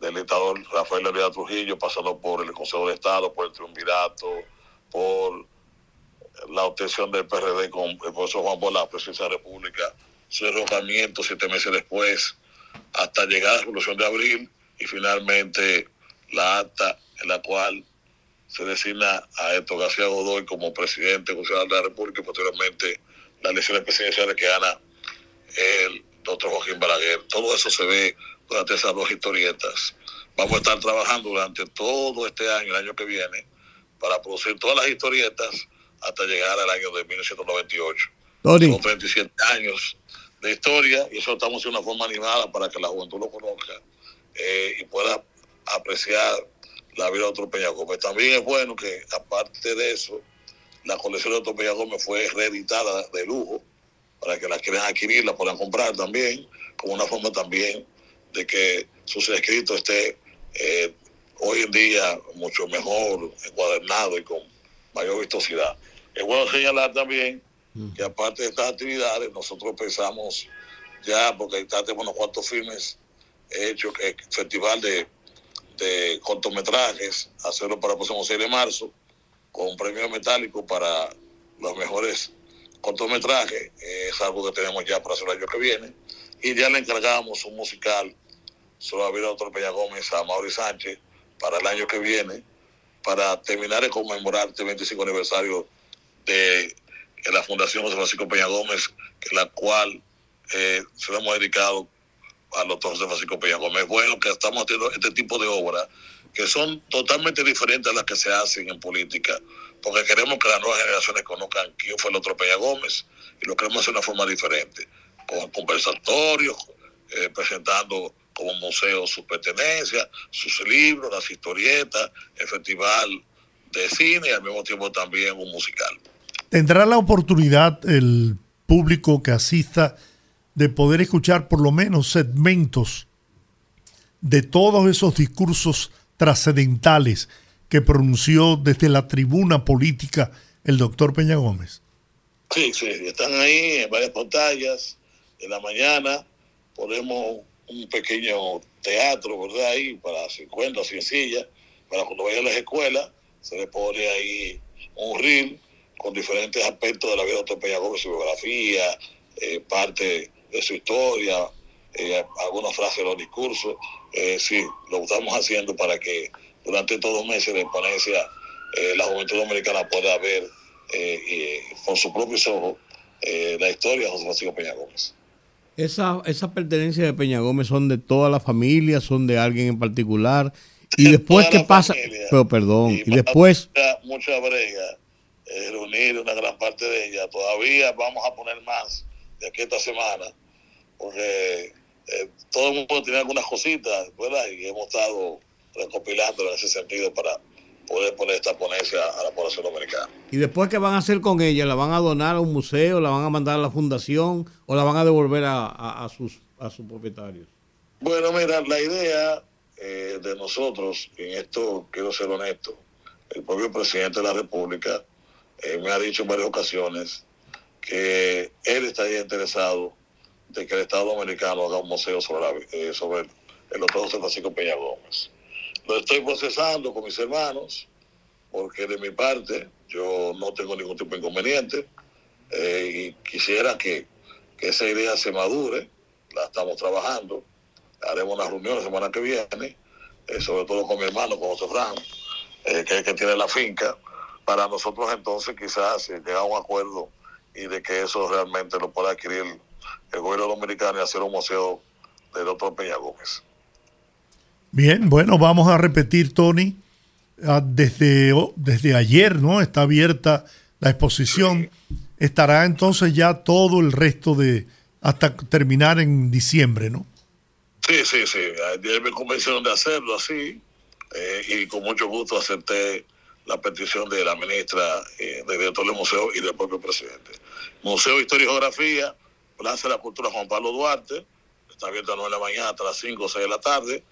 del dictador Rafael Leonidas Trujillo, pasando por el Consejo de Estado, por el Triunvirato, por la obtención del PRD con el profesor Juan Bola, la presidencia de la República, su derrocamiento siete meses después, hasta llegar a la Revolución de Abril y finalmente la acta en la cual se designa a Héctor García Godoy como presidente constitucional de la República y posteriormente las elecciones presidenciales que gana el doctor Joaquín Balaguer. Todo eso se ve durante esas dos historietas. Vamos a estar trabajando durante todo este año, el año que viene, para producir todas las historietas hasta llegar al año de 1998. Tony, Son 37 años de historia y eso estamos de una forma animada para que la juventud lo conozca eh, y pueda apreciar la vida de otro Peña Gómez. También es bueno que, aparte de eso, la colección de otro Peña Gómez fue reeditada de lujo para que la quieran adquirir, la puedan comprar también, como una forma también de que sus escritos esté eh, hoy en día mucho mejor encuadernado y con mayor vistosidad. Es bueno señalar también que aparte de estas actividades, nosotros pensamos ya, porque ya tenemos unos cuantos filmes hechos, que festival de, de cortometrajes, hacerlo para el próximo 6 de marzo, con un premio metálico para los mejores cortometrajes, eh, es algo que tenemos ya para hacer el año que viene, y ya le encargamos un musical sobre la vida de Peña Gómez a Mauri Sánchez para el año que viene, para terminar de conmemorar este 25 aniversario de la Fundación José Francisco Peña Gómez, que la cual eh, se lo hemos dedicado al doctor José Francisco Peña Gómez. Bueno, que estamos haciendo este tipo de obras que son totalmente diferentes a las que se hacen en política, porque queremos que las nuevas generaciones conozcan quién fue el otro Peña Gómez y lo queremos hacer de una forma diferente, con conversatorios, eh, presentando como museo sus pertenencias, sus libros, las historietas, el festival de cine y al mismo tiempo también un musical. ¿Tendrá la oportunidad el público que asista de poder escuchar por lo menos segmentos de todos esos discursos trascendentales que pronunció desde la tribuna política el doctor Peña Gómez? Sí, sí, están ahí en varias pantallas. En la mañana ponemos un pequeño teatro, ¿verdad? Ahí para 50 o 100 sillas, para cuando vayan a las escuelas se le pone ahí un reel con diferentes aspectos de la vida de Doctor Peña Gómez, su biografía, eh, parte de su historia, eh, algunas frases de los discursos. Eh, sí, lo estamos haciendo para que durante estos dos meses de ponencia la juventud dominicana pueda ver eh, con sus propios ojos la historia de José Francisco Peña Gómez. Esa, esas pertenencias de Peña Gómez son de toda la familia, son de alguien en particular. Y después, ¿qué pasa? familia. Pero perdón, y después, mucha brega, eh, reunir una gran parte de ella. Todavía vamos a poner más de aquí a esta semana, porque eh, todo el mundo tiene algunas cositas, ¿verdad? Y hemos estado recopilando en ese sentido para poder poner esta ponencia a la población dominicana. y después, ¿qué van a hacer con ella? ¿La van a donar a un museo? ¿La van a mandar a la fundación? ¿O la van a devolver a, a- a sus, a sus propietarios? Bueno, mira, la idea eh, de nosotros, en esto quiero ser honesto, el propio presidente de la República eh, me ha dicho en varias ocasiones que él estaría interesado de que el Estado Dominicano haga un museo sobre, la- eh, el, el doctor José Francisco Peña Gómez. Lo estoy procesando con mis hermanos, porque de mi parte yo no tengo ningún tipo de inconveniente eh, y quisiera que, que esa idea se madure, la estamos trabajando, haremos una reunión la semana que viene, eh, sobre todo con mi hermano, con José Fran, que tiene la finca, para nosotros entonces quizás eh, llegar a un acuerdo y de que eso realmente lo pueda adquirir el gobierno dominicano y hacer un museo del doctor Peña Gómez. Bien, bueno, vamos a repetir, Tony. Ah, Desde, oh, desde ayer, ¿no? Está abierta la exposición. Estará entonces ya todo el resto de. hasta terminar en diciembre, ¿no? Sí, sí, sí. Ayer me convencieron de hacerlo así eh, y con mucho gusto acepté la petición de la ministra, eh, del director del museo y del propio presidente. Museo de Historia y Geografía, Plaza de la Cultura Juan Pablo Duarte, está abierto a las 9 de la mañana hasta las 5 o 6 de la tarde,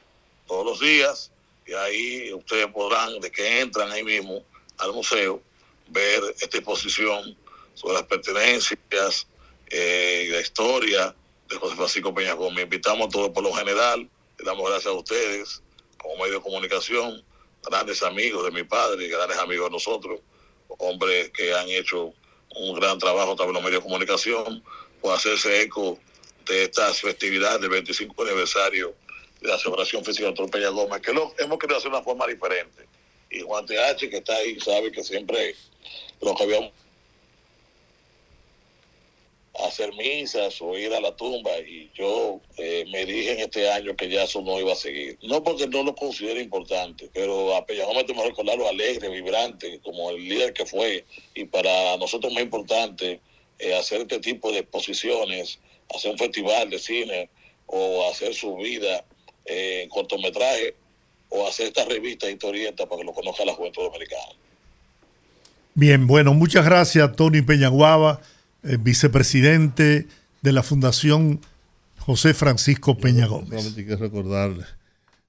todos los días, y ahí ustedes podrán, de que entran ahí mismo al museo, ver esta exposición sobre las pertenencias eh, y la historia de José Francisco Peña Gómez. Invitamos a todos por lo general, le damos gracias a ustedes como medio de comunicación, grandes amigos de mi padre, grandes amigos de nosotros, hombres que han hecho un gran trabajo también en los medios de comunicación, por hacerse eco de estas festividades del 25 aniversario de la celebración física doctor Peña Gómez, que lo hemos querido hacer de una forma diferente. Y Juan TH, que está ahí, sabe que siempre lo que habíamos hacer misas o ir a la tumba y yo eh, me dije en este año que ya eso no iba a seguir. No porque no lo considere importante, pero a Peña Gómez tenemos que recordarlo alegre, vibrante, como el líder que fue. Y para nosotros es más importante eh, hacer este tipo de exposiciones, hacer un festival de cine o hacer su vida eh, en cortometraje o hacer esta revista historieta para que lo conozca la juventud dominicana. Bien, bueno, muchas gracias, Tony Peñaguaba, eh, vicepresidente de la Fundación José Francisco Peña Gómez. Solamente quiero recordarle,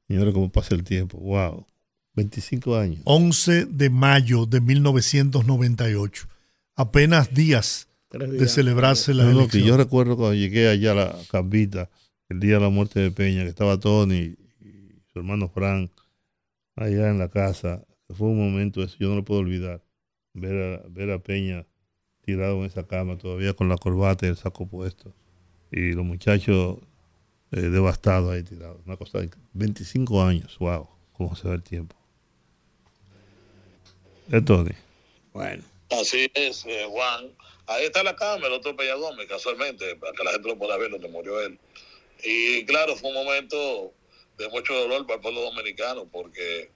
señores, cómo pasa el tiempo. Wow, 25 años. 11 de mayo de 1998. Apenas días de celebrarse la No, no, que elección. yo recuerdo cuando llegué allá a la Cambita, el día de la muerte de Peña, que estaba Tony y su hermano Frank allá en la casa, fue un momento eso, yo no lo puedo olvidar. Ver a, ver a Peña tirado en esa cama, todavía con la corbata y el saco puesto, y los muchachos eh, devastados ahí tirados. Una cosa, de 25 años, wow, cómo se va el tiempo. Es Tony. Bueno, Así es, eh, Juan. Ahí está la cámara, el otro Peña Gómez, casualmente, para que la gente lo pueda ver donde murió él. Y claro, fue un momento de mucho dolor para el pueblo dominicano, porque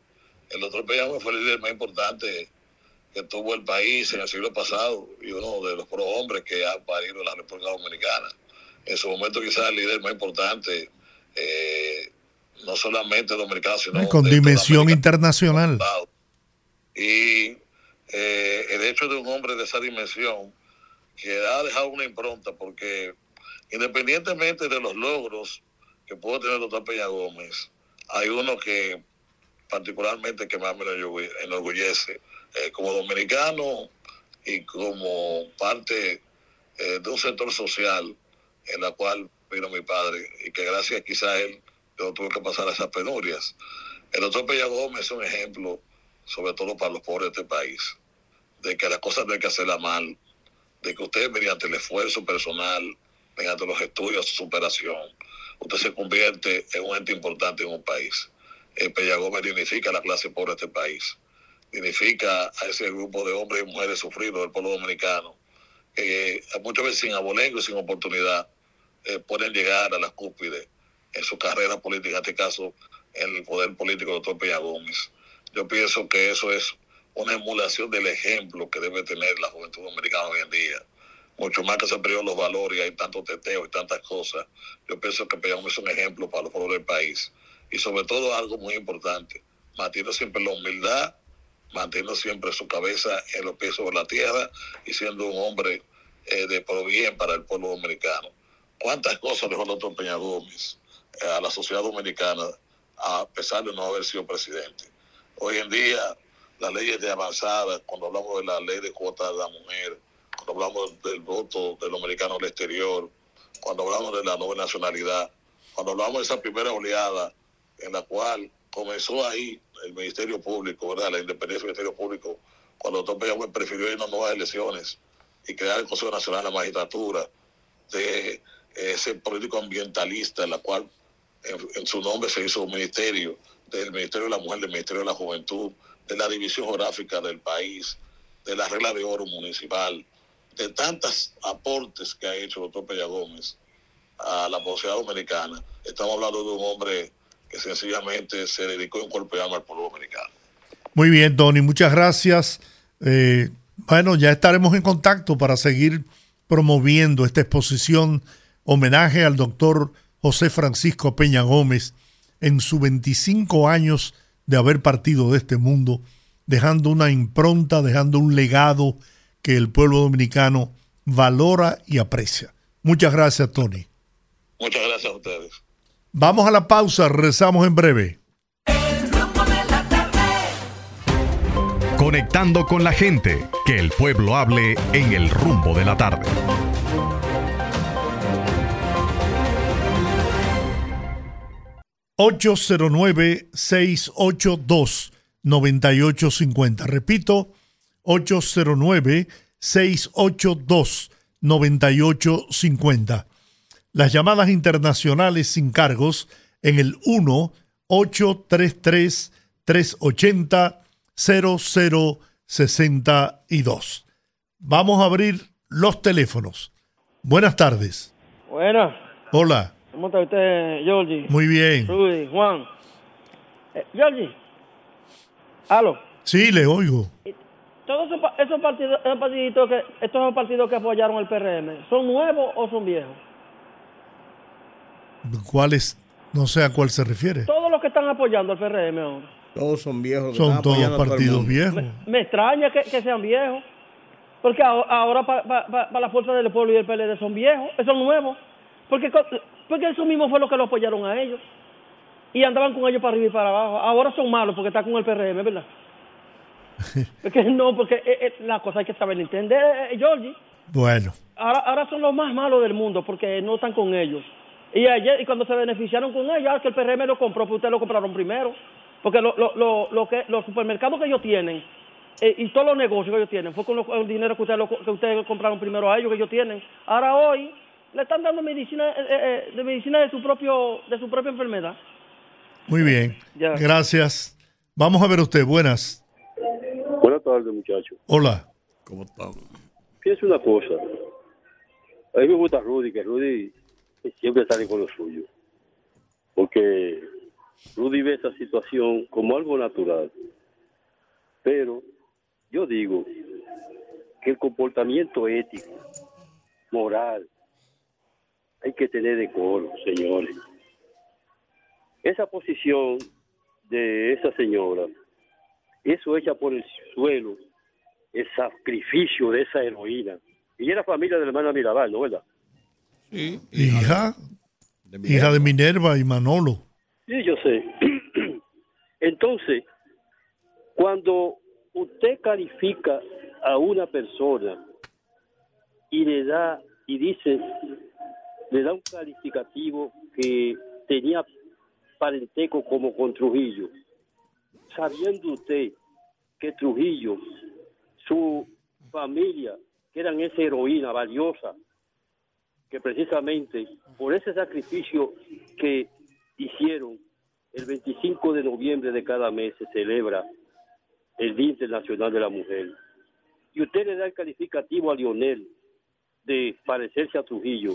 el otro Peña Gómez fue el líder más importante que tuvo el país en el siglo pasado y uno de los prohombres que ha parido la República Dominicana. En su momento quizás el líder más importante, eh, no solamente dominicano, sino con dimensión internacional. Y eh, el hecho de un hombre de esa dimensión que ha dejado una impronta, porque independientemente de los logros que puede tener el doctor Peña Gómez, hay uno que particularmente que más me enorgulle- enorgullece eh, como dominicano y como parte eh, de un sector social en la cual vino mi padre y que gracias quizá a él yo tuve que pasar esas penurias. El doctor Peña Gómez es un ejemplo sobre todo para los pobres de este país, de que las cosas no hay que hacerlas mal, de que usted mediante el esfuerzo personal, mediante los estudios, su superación, usted se convierte en un ente importante en un país. El Peña Gómez dignifica a la clase pobre de este país, dignifica a ese grupo de hombres y mujeres sufridos del pueblo dominicano, que eh, muchas veces sin abolengo y sin oportunidad eh, pueden llegar a la cúspide en su carrera política, en este caso en el poder político del doctor Peña Gómez. Yo pienso que eso es una emulación del ejemplo que debe tener la juventud dominicana hoy en día. Mucho más que se han perdido los valores y hay tanto teteo y tantas cosas. Yo pienso que Peña Gómez es un ejemplo para los pueblos del país. Y sobre todo algo muy importante, mantiene siempre la humildad, manteniendo siempre su cabeza en los pies sobre la tierra y siendo un hombre eh, de pro bien para el pueblo dominicano. ¿Cuántas cosas dejó el doctor Peña Gómez eh, a la sociedad dominicana a pesar de no haber sido presidente? Hoy en día, las leyes de avanzada, cuando hablamos de la ley de cuota de la mujer, cuando hablamos del voto del dominicano al exterior, cuando hablamos de la nueva nacionalidad, cuando hablamos de esa primera oleada en la cual comenzó ahí el Ministerio Público, ¿verdad? La independencia del Ministerio Público, cuando el doctor Peña Gómez prefirió ir a nuevas elecciones y crear el Consejo Nacional de la Magistratura, de ese político ambientalista, en la cual en, en su nombre se hizo un ministerio, del Ministerio de la Mujer, del Ministerio de la Juventud, de la división geográfica del país, de la regla de oro municipal, de tantos aportes que ha hecho el doctor Peña Gómez a la sociedad dominicana. Estamos hablando de un hombre que sencillamente se dedicó en cuerpo y alma al pueblo dominicano. Muy bien, Tony, muchas gracias. Eh, bueno, ya estaremos en contacto para seguir promoviendo esta exposición homenaje al doctor José Francisco Peña Gómez en sus 25 años de haber partido de este mundo, dejando una impronta, dejando un legado que el pueblo dominicano valora y aprecia. Muchas gracias, Tony. Muchas gracias a ustedes. Vamos a la pausa, rezamos en breve. El rumbo de la tarde. Conectando con la gente, que el pueblo hable en el rumbo de la tarde. ...809-682-9850. Repito, 809-682-9850. Las llamadas internacionales sin cargos en el 1-833-380-0062. Vamos a abrir los teléfonos. Buenas tardes. Buenas. Hola. ¿Cómo está usted, Georgie? Muy bien. Rudy, Juan. Eh, Georgie. Aló. Sí, le oigo. Todos esos, pa- esos partidos, esos que, estos partidos que apoyaron el PRM, ¿son nuevos o son viejos? ¿Cuáles? No sé a cuál se refiere. Todos los que están apoyando al PRM ahora. Todos son viejos. Son todos partidos viejos. Me extraña que, que sean viejos. Porque aho- ahora para la fuerza del pueblo y el PLD son viejos, eh, son nuevos. Porque, porque eso mismo fue lo que lo apoyaron a ellos. Y andaban con ellos para arriba y para abajo. Ahora son malos porque están con el PRM, ¿verdad? (laughs) porque no, porque eh, eh, la cosa hay que saber entender, eh, Georgie. Bueno, Ahora, ahora son los más malos del mundo porque no están con ellos. Y ayer, y cuando se beneficiaron con ellos, ah, que el PRM lo compró, pues ustedes lo compraron primero. Porque lo, lo, lo, lo que, los supermercados que ellos tienen eh, y todos los negocios que ellos tienen fue con lo- el dinero que ustedes, lo- que ustedes compraron primero a ellos, que ellos tienen. Ahora hoy le están dando medicina eh, eh, de medicina de su propio de su propia enfermedad. muy bien. Ya. Gracias. Vamos a ver usted. Buenas. Buenas tardes, muchachos. Hola. ¿Cómo están? Pienso una cosa. A mí me gusta Rudy, que Rudy siempre sale con lo suyo. Porque Rudy ve esa situación como algo natural. Pero yo digo que el comportamiento ético, moral, hay que tener decoro, señores. Esa posición de esa señora, eso hecha por el suelo, el sacrificio de esa heroína. Y era familia de la hermana Mirabal, ¿no verdad? Sí. Hija, De hija de Minerva y Manolo. Sí, yo sé. (clears throat) Entonces, cuando usted califica a una persona y le da, y dice, le da un calificativo que tenía parentesco como con Trujillo, sabiendo usted que Trujillo, su familia, que eran esa heroína valiosa, que precisamente por ese sacrificio que hicieron, el 25 de noviembre de cada mes se celebra el Día Internacional de la Mujer. Y usted le da el calificativo a Lionel de parecerse a Trujillo.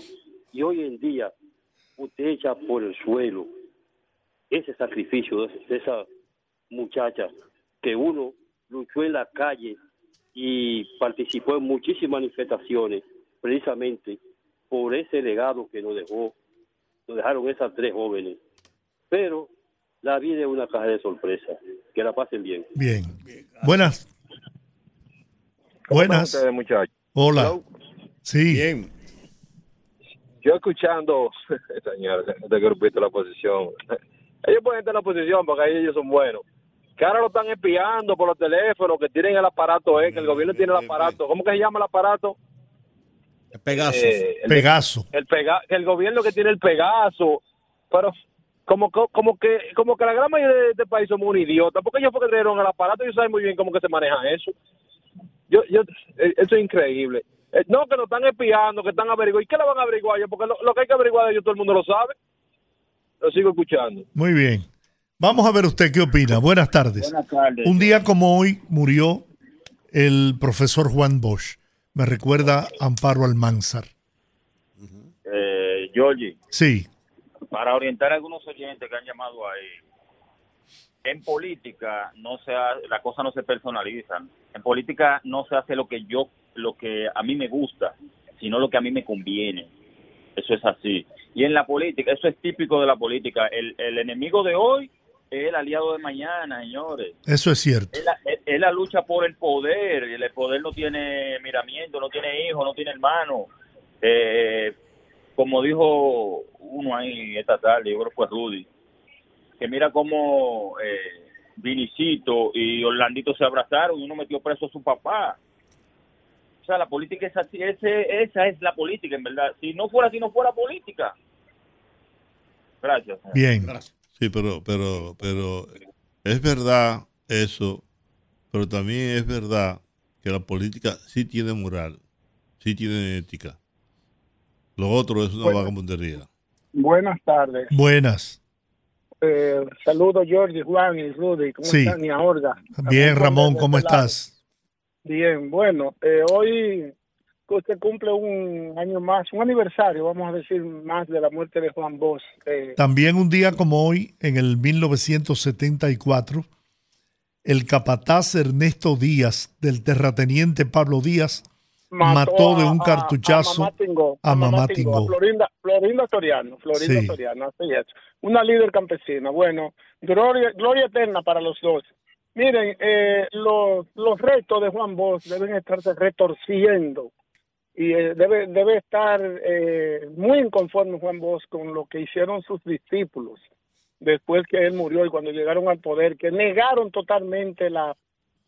Y hoy en día usted echa por el suelo ese sacrificio de, esa muchacha que uno luchó en la calle y participó en muchísimas manifestaciones precisamente por ese legado que nos dejó, nos dejaron esas tres jóvenes. Pero la vida es una caja de sorpresas. Que la pasen bien. Bien. Buenas. Buenas. ustedes, muchachos? Hola. Sí. Bien. Yo escuchando, (laughs) señor, este grupito de la oposición, (laughs) ellos pueden estar en la oposición porque ahí ellos son buenos. Que ahora lo están espiando por los teléfonos, que tienen el aparato, eh, que el gobierno tiene el aparato. ¿Cómo que se llama el aparato? Pegasus. Eh, el- Pegaso. el pega, el gobierno que tiene el Pegaso, pero como que, como que como que la gran mayoría de este país somos un idiota, porque ellos porque trajeron el aparato, ellos saben muy bien cómo que se maneja eso. Yo, yo, eh, eso es increíble. Eh, no, que nos están espiando, que están averiguando. ¿Y qué le van a averiguar ellos? Porque lo, lo que hay que averiguar de ellos todo el mundo lo sabe. Lo sigo escuchando. Muy bien. Vamos a ver usted qué opina. Buenas tardes. Buenas tardes. Un día como hoy murió el profesor Juan Bosch. Me recuerda Amparo Almanzar. Eh, Georgie, Sí, para orientar a algunos oyentes que han llamado ahí, en política no se ha- las cosas no se personalizan. En política no se hace lo que yo, lo que a mí me gusta, sino lo que a mí me conviene. Eso es así. Y en la política, eso es típico de la política. El, el enemigo de hoy es el aliado de mañana, señores. eso es cierto. Es la, es- es la lucha por el poder. y El poder no tiene miramiento, no tiene hijo, no tiene hermano. Eh, como dijo uno ahí esta tarde, yo creo que fue Rudy, que mira cómo eh, Vinicito y Orlandito se abrazaron y uno metió preso a su papá. O sea, la política es así, ese, esa es la política, en verdad. Si no fuera así, no fuera política. Gracias. Bien. Sí, pero, pero, pero es verdad eso, pero también es verdad que la política sí tiene moral, sí tiene ética. Lo otro es una Bueno. vagabundería. Buenas tardes. Buenas. Eh, saludos, Jorge, Juan y Rudy. ¿Cómo Sí. están? Y. Bien, Ramón, ¿cómo este estás? Bien, bueno, eh, hoy usted cumple un año más, un aniversario, vamos a decir, más de la muerte de Juan Bosch. Eh, También un día como hoy, en el 1974, el capataz Ernesto Díaz del terrateniente Pablo Díaz mató, de un a- cartuchazo a Mamá Tingó, a Mamá Tingó, Tingó. a Florinda, Florinda Soriano, Florinda Sí. Soriano, así es. Una líder campesina. Bueno, gloria, gloria eterna para los dos. Miren, eh, los, los restos de Juan Bosch deben estarse retorciendo y eh, debe, debe estar eh, muy inconforme Juan Bosch con lo que hicieron sus discípulos después que él murió y cuando llegaron al poder, que negaron totalmente la,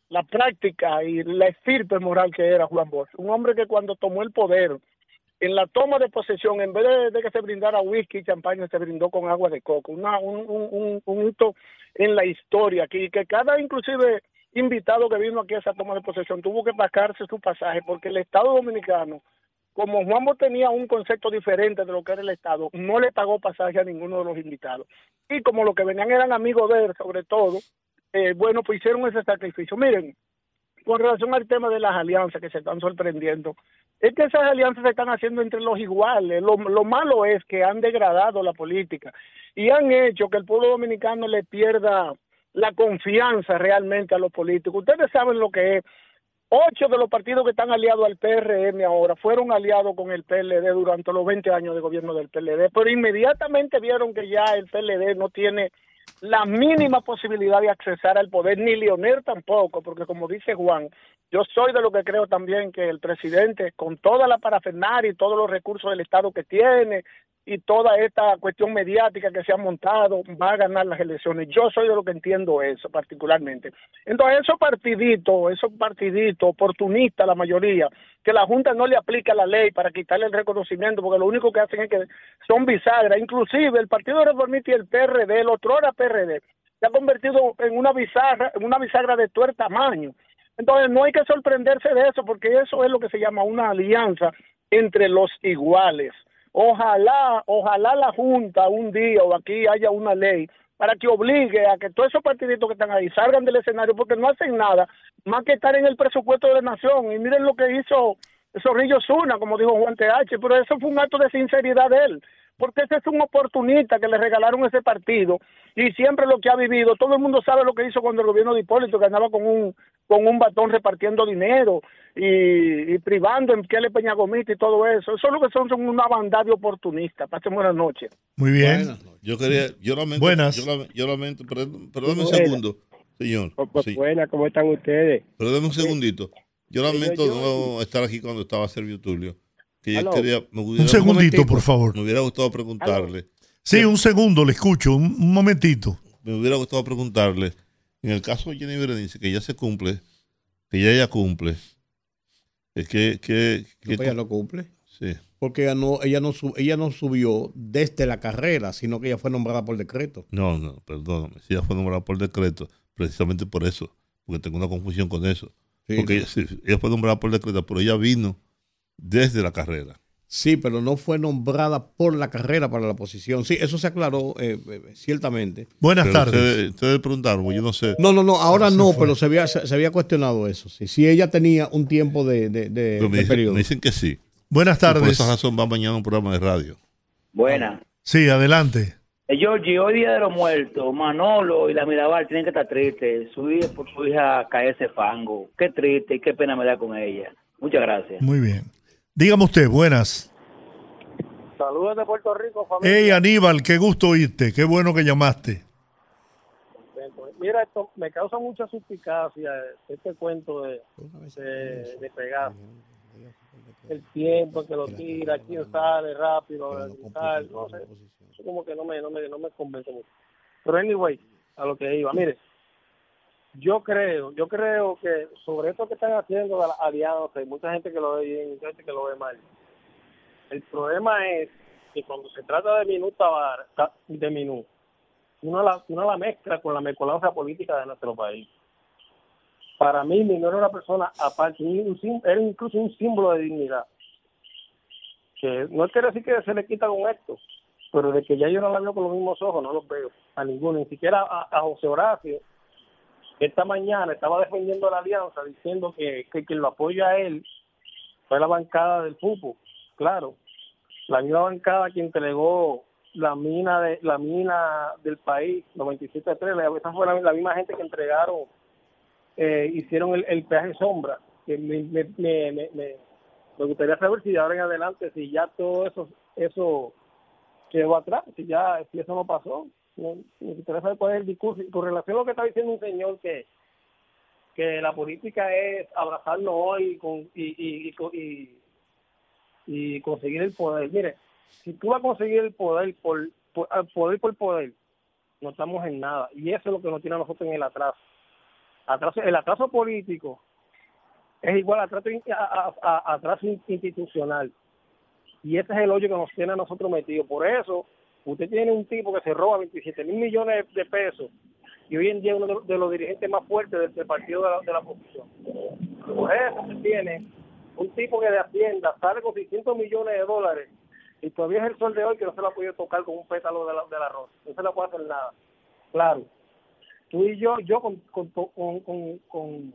la práctica y la estirpe moral que era Juan Bosch. Un hombre que cuando tomó el poder, en la toma de posesión, en vez de, que se brindara whisky y champaña, se brindó con agua de coco. Una, un, un, un- un hito en la historia, que, que cada inclusive invitado que vino aquí a esa toma de posesión tuvo que pagarse su pasaje, porque el Estado Dominicano, como Juan Bosch tenía un concepto diferente de lo que era el Estado, no le pagó pasaje a ninguno de los invitados. Y como los que venían eran amigos de él, sobre todo, eh, bueno, pues hicieron ese sacrificio. Miren, con relación al tema de las alianzas que se están sorprendiendo, es que esas alianzas se están haciendo entre los iguales. Lo malo es que han degradado la política y han hecho que el pueblo dominicano le pierda la confianza realmente a los políticos. Ustedes saben lo que es. Ocho de los partidos que están aliados al PRM ahora fueron aliados con el PLD durante los 20 años de gobierno del PLD, pero inmediatamente vieron que ya el PLD no tiene la mínima posibilidad de accesar al poder, ni Leonel tampoco, porque como dice Juan, yo soy de lo que creo también que el presidente, con toda la parafernaria y todos los recursos del Estado que tiene y toda esta cuestión mediática que se ha montado, va a ganar las elecciones. Yo soy de lo que entiendo eso particularmente. Entonces, esos partiditos, esos partiditos oportunistas, la mayoría, que la Junta no le aplica la ley para quitarle el reconocimiento, porque lo único que hacen es que son bisagras. Inclusive el Partido Reformista y el PRD, el otro era PRD, se ha convertido en una bisagra, en una bisagra de tuer tamaño. Entonces no hay que sorprenderse de eso porque eso es lo que se llama una alianza entre los iguales. Ojalá, ojalá la Junta un día o aquí haya una ley para que obligue a que todos esos partiditos que están ahí salgan del escenario porque no hacen nada más que estar en el presupuesto de la nación. Y miren lo que hizo Zorrillo Zuna, como dijo Juan TH, pero eso fue un acto de sinceridad de él, porque ese es un oportunista que le regalaron ese partido y siempre lo que ha vivido, todo el mundo sabe lo que hizo cuando el gobierno de Hipólito, que andaba con un, con un batón repartiendo dinero y, y privando en Kelly Peñagomita y todo eso. Eso es lo que son, son una banda de oportunistas. Pasen buenas noches. Muy bien. Yo quería, yo lamento, Buenas. Yo, lam- yo lamento, perdón, perdóname un Buenas. segundo, señor. Pues Sí. buena, ¿cómo están ustedes? Perdóname un segundito. Yo lamento yo- no estar aquí cuando estaba Servio Tulio. Que yo Aló. quería, me hubiera, Un segundito, por favor. Me hubiera gustado preguntarle. Sí, un segundo, le escucho, un, un momentito. Me hubiera gustado preguntarle. En el caso de Jenny Berenice, que ya se cumple, que ya ella cumple, es que, que, que- No, ella no cumple. Sí. Porque ella no, ella, no sub- ella no subió desde la carrera, sino que ella fue nombrada por decreto. No, no, perdóname. Si ella fue nombrada por decreto, precisamente por eso, porque tengo una confusión con eso. Sí, porque no. ella, sí, ella fue nombrada por decreto, pero ella vino desde la carrera. Sí, pero no fue nombrada por la carrera para la posición. Sí, eso se aclaró eh, eh, ciertamente. Buenas Pero tardes. Ustedes, ustedes preguntaron, pues yo no sé. No, no, no, ahora Se no, fue. pero se había, se, se había cuestionado eso. Sí, si ella tenía un tiempo de, de, de- me, de dicen, periodo. me dicen que sí. Buenas Y Por tardes. esa razón va mañana a un programa de radio. Buena. Sí, adelante. Eh, Georgie, hoy día de los muertos, Manolo y la Mirabal tienen que estar tristes. Su hija por su hija cae ese fango. Qué triste y qué pena me da con ella. Muchas gracias. Muy bien. Dígame usted, buenas. Saludos de Puerto Rico, familia. Hey, Aníbal, qué gusto oírte. Qué bueno que llamaste. Mira, esto me causa mucha suspicacia este cuento de, de, de Pegaso. El tiempo que lo tira, quién sale rápido, tal, no sé. Eso como que no me, no me, no me convence mucho. Pero anyway, a lo que iba, mire, yo creo, yo creo que sobre esto que están haciendo de la alianza, hay mucha gente que lo ve bien, mucha gente que lo ve mal. El problema es que cuando se trata de Minú Tabar, ta- de Minú, uno la, uno la mezcla con la mezcolanza política de nuestro país. Para mí, Minú era una persona aparte, era incluso un símbolo de dignidad. Que no quiere decir que se le quita con esto, pero de que ya yo no la veo con los mismos ojos, no los veo a ninguno, ni siquiera a, a José Horacio. Esta mañana estaba defendiendo la alianza diciendo que, que quien lo apoya a él fue la bancada del fútbol. Claro, la misma bancada que entregó la mina de la mina del país 97.3 la- esa fue la, misma gente que entregaron eh, hicieron el, peaje sombra que me, me, me, me, gustaría saber si de ahora en adelante si ya todo eso eso quedó atrás si ya si eso no pasó me gustaría saber cuál es el discurso con relación a lo que está diciendo un señor que que la política es abrazarnos hoy con, y, y, y, y, conseguir el poder. Mire, si tú vas a conseguir el poder por, por ah, poder por poder, no estamos en nada. Y eso es lo que nos tiene a nosotros en el atraso. atraso el atraso político es igual a atraso, a- a- a- atraso in- institucional. Y ese es el hoyo que nos tiene a nosotros metidos. Por eso, usted tiene un tipo que se roba 27 mil millones de pesos y hoy en día uno de de los dirigentes más fuertes del, partido de la, de la oposición. Por tiene un tipo que de Hacienda sale con 600 millones de dólares y todavía es el sol de hoy que no se ha podido tocar con un pétalo de la- del arroz. No se le puede hacer nada. Claro, tú y yo, yo con, con, con,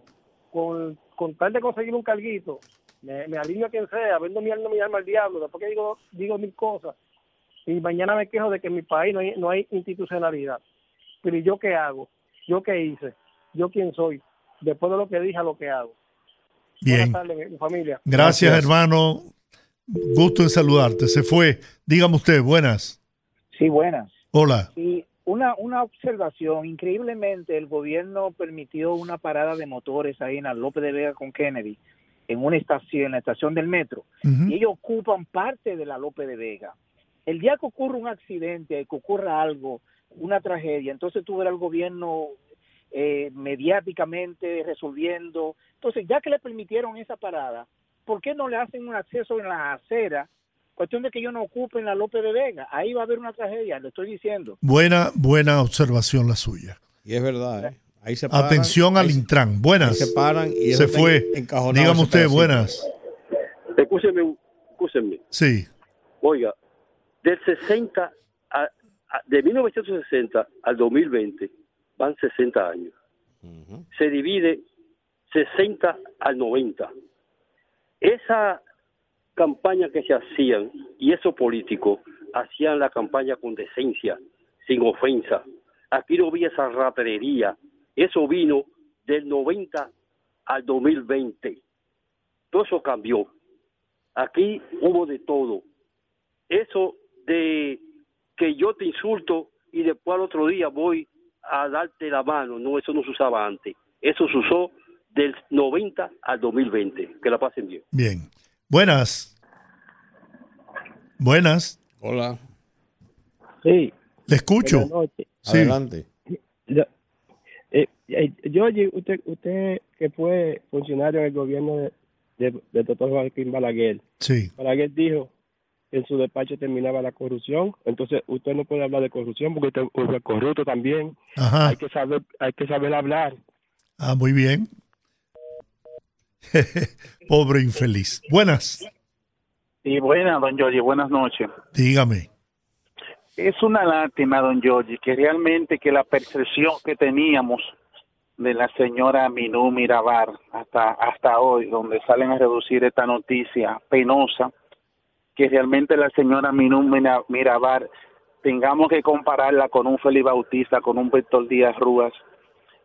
con, con tal de conseguir un carguito, me, me alineo a quien sea, vendo mi alma, mi alma al diablo, después que digo, digo mil cosas, y mañana me quejo de que en mi país no hay, no hay institucionalidad. Pero ¿y yo qué hago? ¿Yo qué hice? ¿Yo quién soy? Después de lo que dije, a lo que hago. Bien. Buenas tardes, mi- mi familia. Gracias, hermano. Gusto en saludarte. Se fue. Dígame usted, buenas. Sí, buenas. Hola. Sí, una, una observación. Increíblemente, el gobierno permitió una parada de motores ahí en la López de Vega con Kennedy, en una estación, en la estación del metro. Y ellos ocupan parte de la López de Vega. El día que ocurre un accidente, que ocurra algo, una tragedia, entonces tú verás al gobierno eh, mediáticamente resolviendo. Entonces, ya que le permitieron esa parada, ¿por qué no le hacen un acceso en la acera? Cuestión de que ellos no ocupen la López de Vega. Ahí va a haber una tragedia, le estoy diciendo. Buena, buena observación la suya. Y es verdad, ¿eh? Ahí se paran, Atención al ahí Intran. Buenas. se paran y Se fue. Dígame usted, buenas. Escúcheme, escúcheme. Sí. Oiga, del 60 a, a- de 1960 al 2020 van 60 años. Se divide 60 al 90. Esa campaña que se hacían y esos políticos hacían la campaña con decencia, sin ofensa. Aquí no había esa ratería. Eso vino del 90 al 2020. Todo eso cambió. Aquí hubo de todo. Eso de que yo te insulto y después al otro día voy a darte la mano, no, eso no se usaba antes. Eso se usó del 90 al 2020. Que la pasen bien. Bien. Buenas. Buenas. Hola. Sí. Le escucho. Buenas noches. Sí. Adelante. Yo, eh, eh, usted, usted que fue funcionario del gobierno de, de, del doctor Joaquín Balaguer, Sí. Balaguer dijo en su despacho terminaba la corrupción, entonces usted no puede hablar de corrupción porque usted usted es corrupto también. Ajá. Hay que saber, hay que saber hablar. Ah, muy bien. (laughs) Pobre infeliz. Buenas. Y buenas, don Giorgi, buenas noches. Dígame. Es una lástima, don Giorgi, que realmente que la percepción que teníamos de la señora Minú Mirabar hasta, hasta hoy, donde salen a reducir esta noticia penosa, que realmente la señora Minú Mira- Mirabar tengamos que compararla con un Félix Bautista, con un Víctor Díaz Rúas,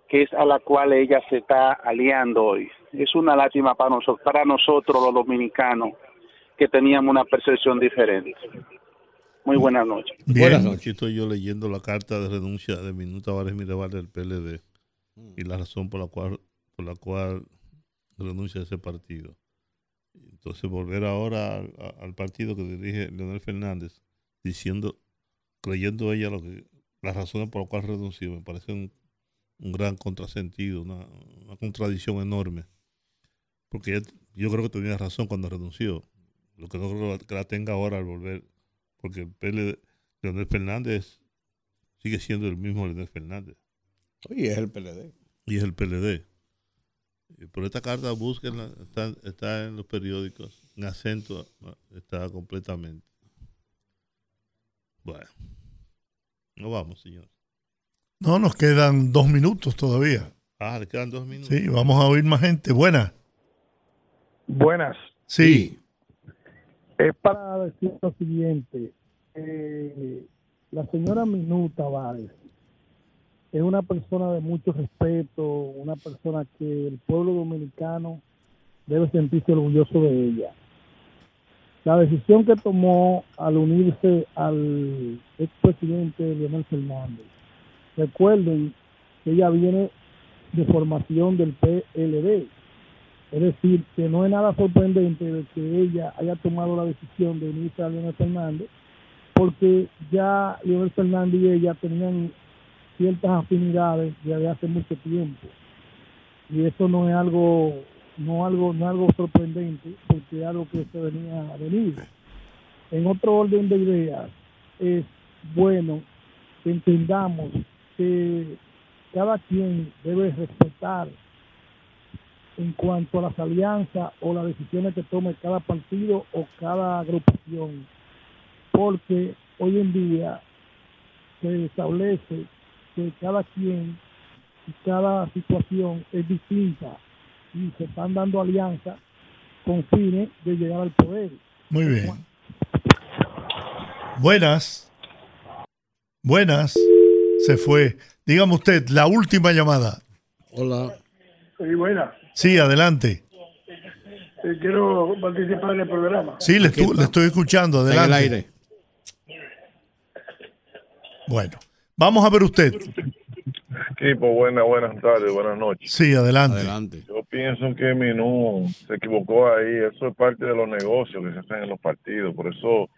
que es a la cual ella se está aliando hoy. Es una lástima para nosotros, para nosotros los dominicanos, que teníamos una percepción diferente. Muy buenas noches. Buenas noches. Aquí estoy yo leyendo la carta de renuncia de Minuta Vares Mirabal del PLD y la razón por la cual por la cual renuncia a ese partido. Entonces volver ahora al, partido que dirige Leonel Fernández diciendo, creyendo ella lo que las razones por las cuales renunció me parece un, un gran contrasentido, una, una contradicción enorme. Porque ella- yo creo que tenía razón cuando renunció. Lo que no creo que la tenga ahora al volver porque el PLD, Leonel Fernández sigue siendo el mismo Leonel Fernández. Oye, es el PLD. Y es el PLD. Por esta carta, búsquenla, está, está en los periódicos, en acento, está completamente. Bueno, no vamos, señor. No, nos quedan dos minutos todavía. Ah, le quedan dos minutos. Sí, vamos a oír más gente. Buenas. Buenas. Sí. Es para decir lo siguiente. eh, la señora Minú Tavares es una persona de mucho respeto, una persona que el pueblo dominicano debe sentirse orgulloso de ella. La decisión que tomó al unirse al expresidente Leonel Fernández. Recuerden que ella viene de formación del PLD. Es decir, que no es nada sorprendente de que ella haya tomado la decisión de unirse a Leonel Fernández, porque ya Leonel Fernández y ella tenían ciertas afinidades desde hace mucho tiempo. Y eso no es algo, no algo, no algo sorprendente, porque es algo que se venía a venir. En otro orden de ideas, es bueno que entendamos que cada quien debe respetar en cuanto a las alianzas o las decisiones que tome cada partido o cada agrupación, porque hoy en día se establece que cada quien y cada situación es distinta y se están dando alianzas con fines de llegar al poder. Muy bien. Buenas. Buenas. Se fue. Dígame usted, la última llamada. Hola. Sí, buena. Sí, adelante. Eh, quiero participar en el programa. Sí, le, estu- le estoy escuchando. Está en el Adelante. aire. Bueno, vamos a ver usted. Equipo, buenas, buenas tardes, buenas noches. Sí, adelante. Yo pienso que Minú se equivocó ahí. Eso es parte de los negocios que se hacen en los partidos. Por eso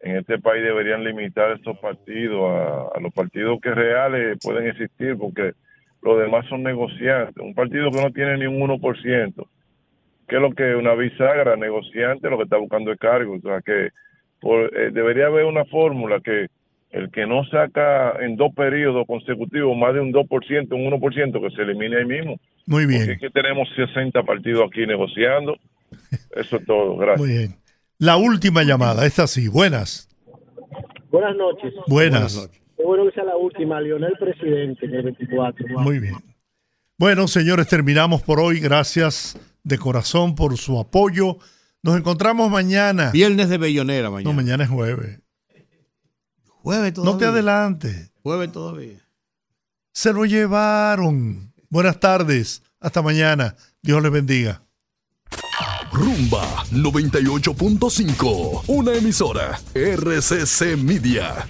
en este país deberían limitar estos partidos a, a los partidos que reales pueden existir, porque los demás son negociantes. Un partido que no tiene ni un 1%, que es lo que una bisagra negociante lo que está buscando el cargo. O sea, que por- eh, debería haber una fórmula que el que no saca en dos periodos consecutivos más de un 2%, un 1%, que se elimine ahí mismo. Muy bien. Porque es que tenemos 60 partidos aquí negociando. Eso es todo, gracias. Muy bien. La última llamada, esta sí. Buenas. Buenas noches. Buenas. Qué bueno que sea la última, Lionel Presidente del 24. Muy bien. Bueno, señores, terminamos por hoy. Gracias de corazón por su apoyo. Nos encontramos mañana. Viernes de Bellonera mañana. No, mañana es jueves. Jueves todavía. No te adelantes. Jueves todavía. Se lo llevaron. Buenas tardes. Hasta mañana. Dios les bendiga. Rumba 98.5, una emisora RCC Media.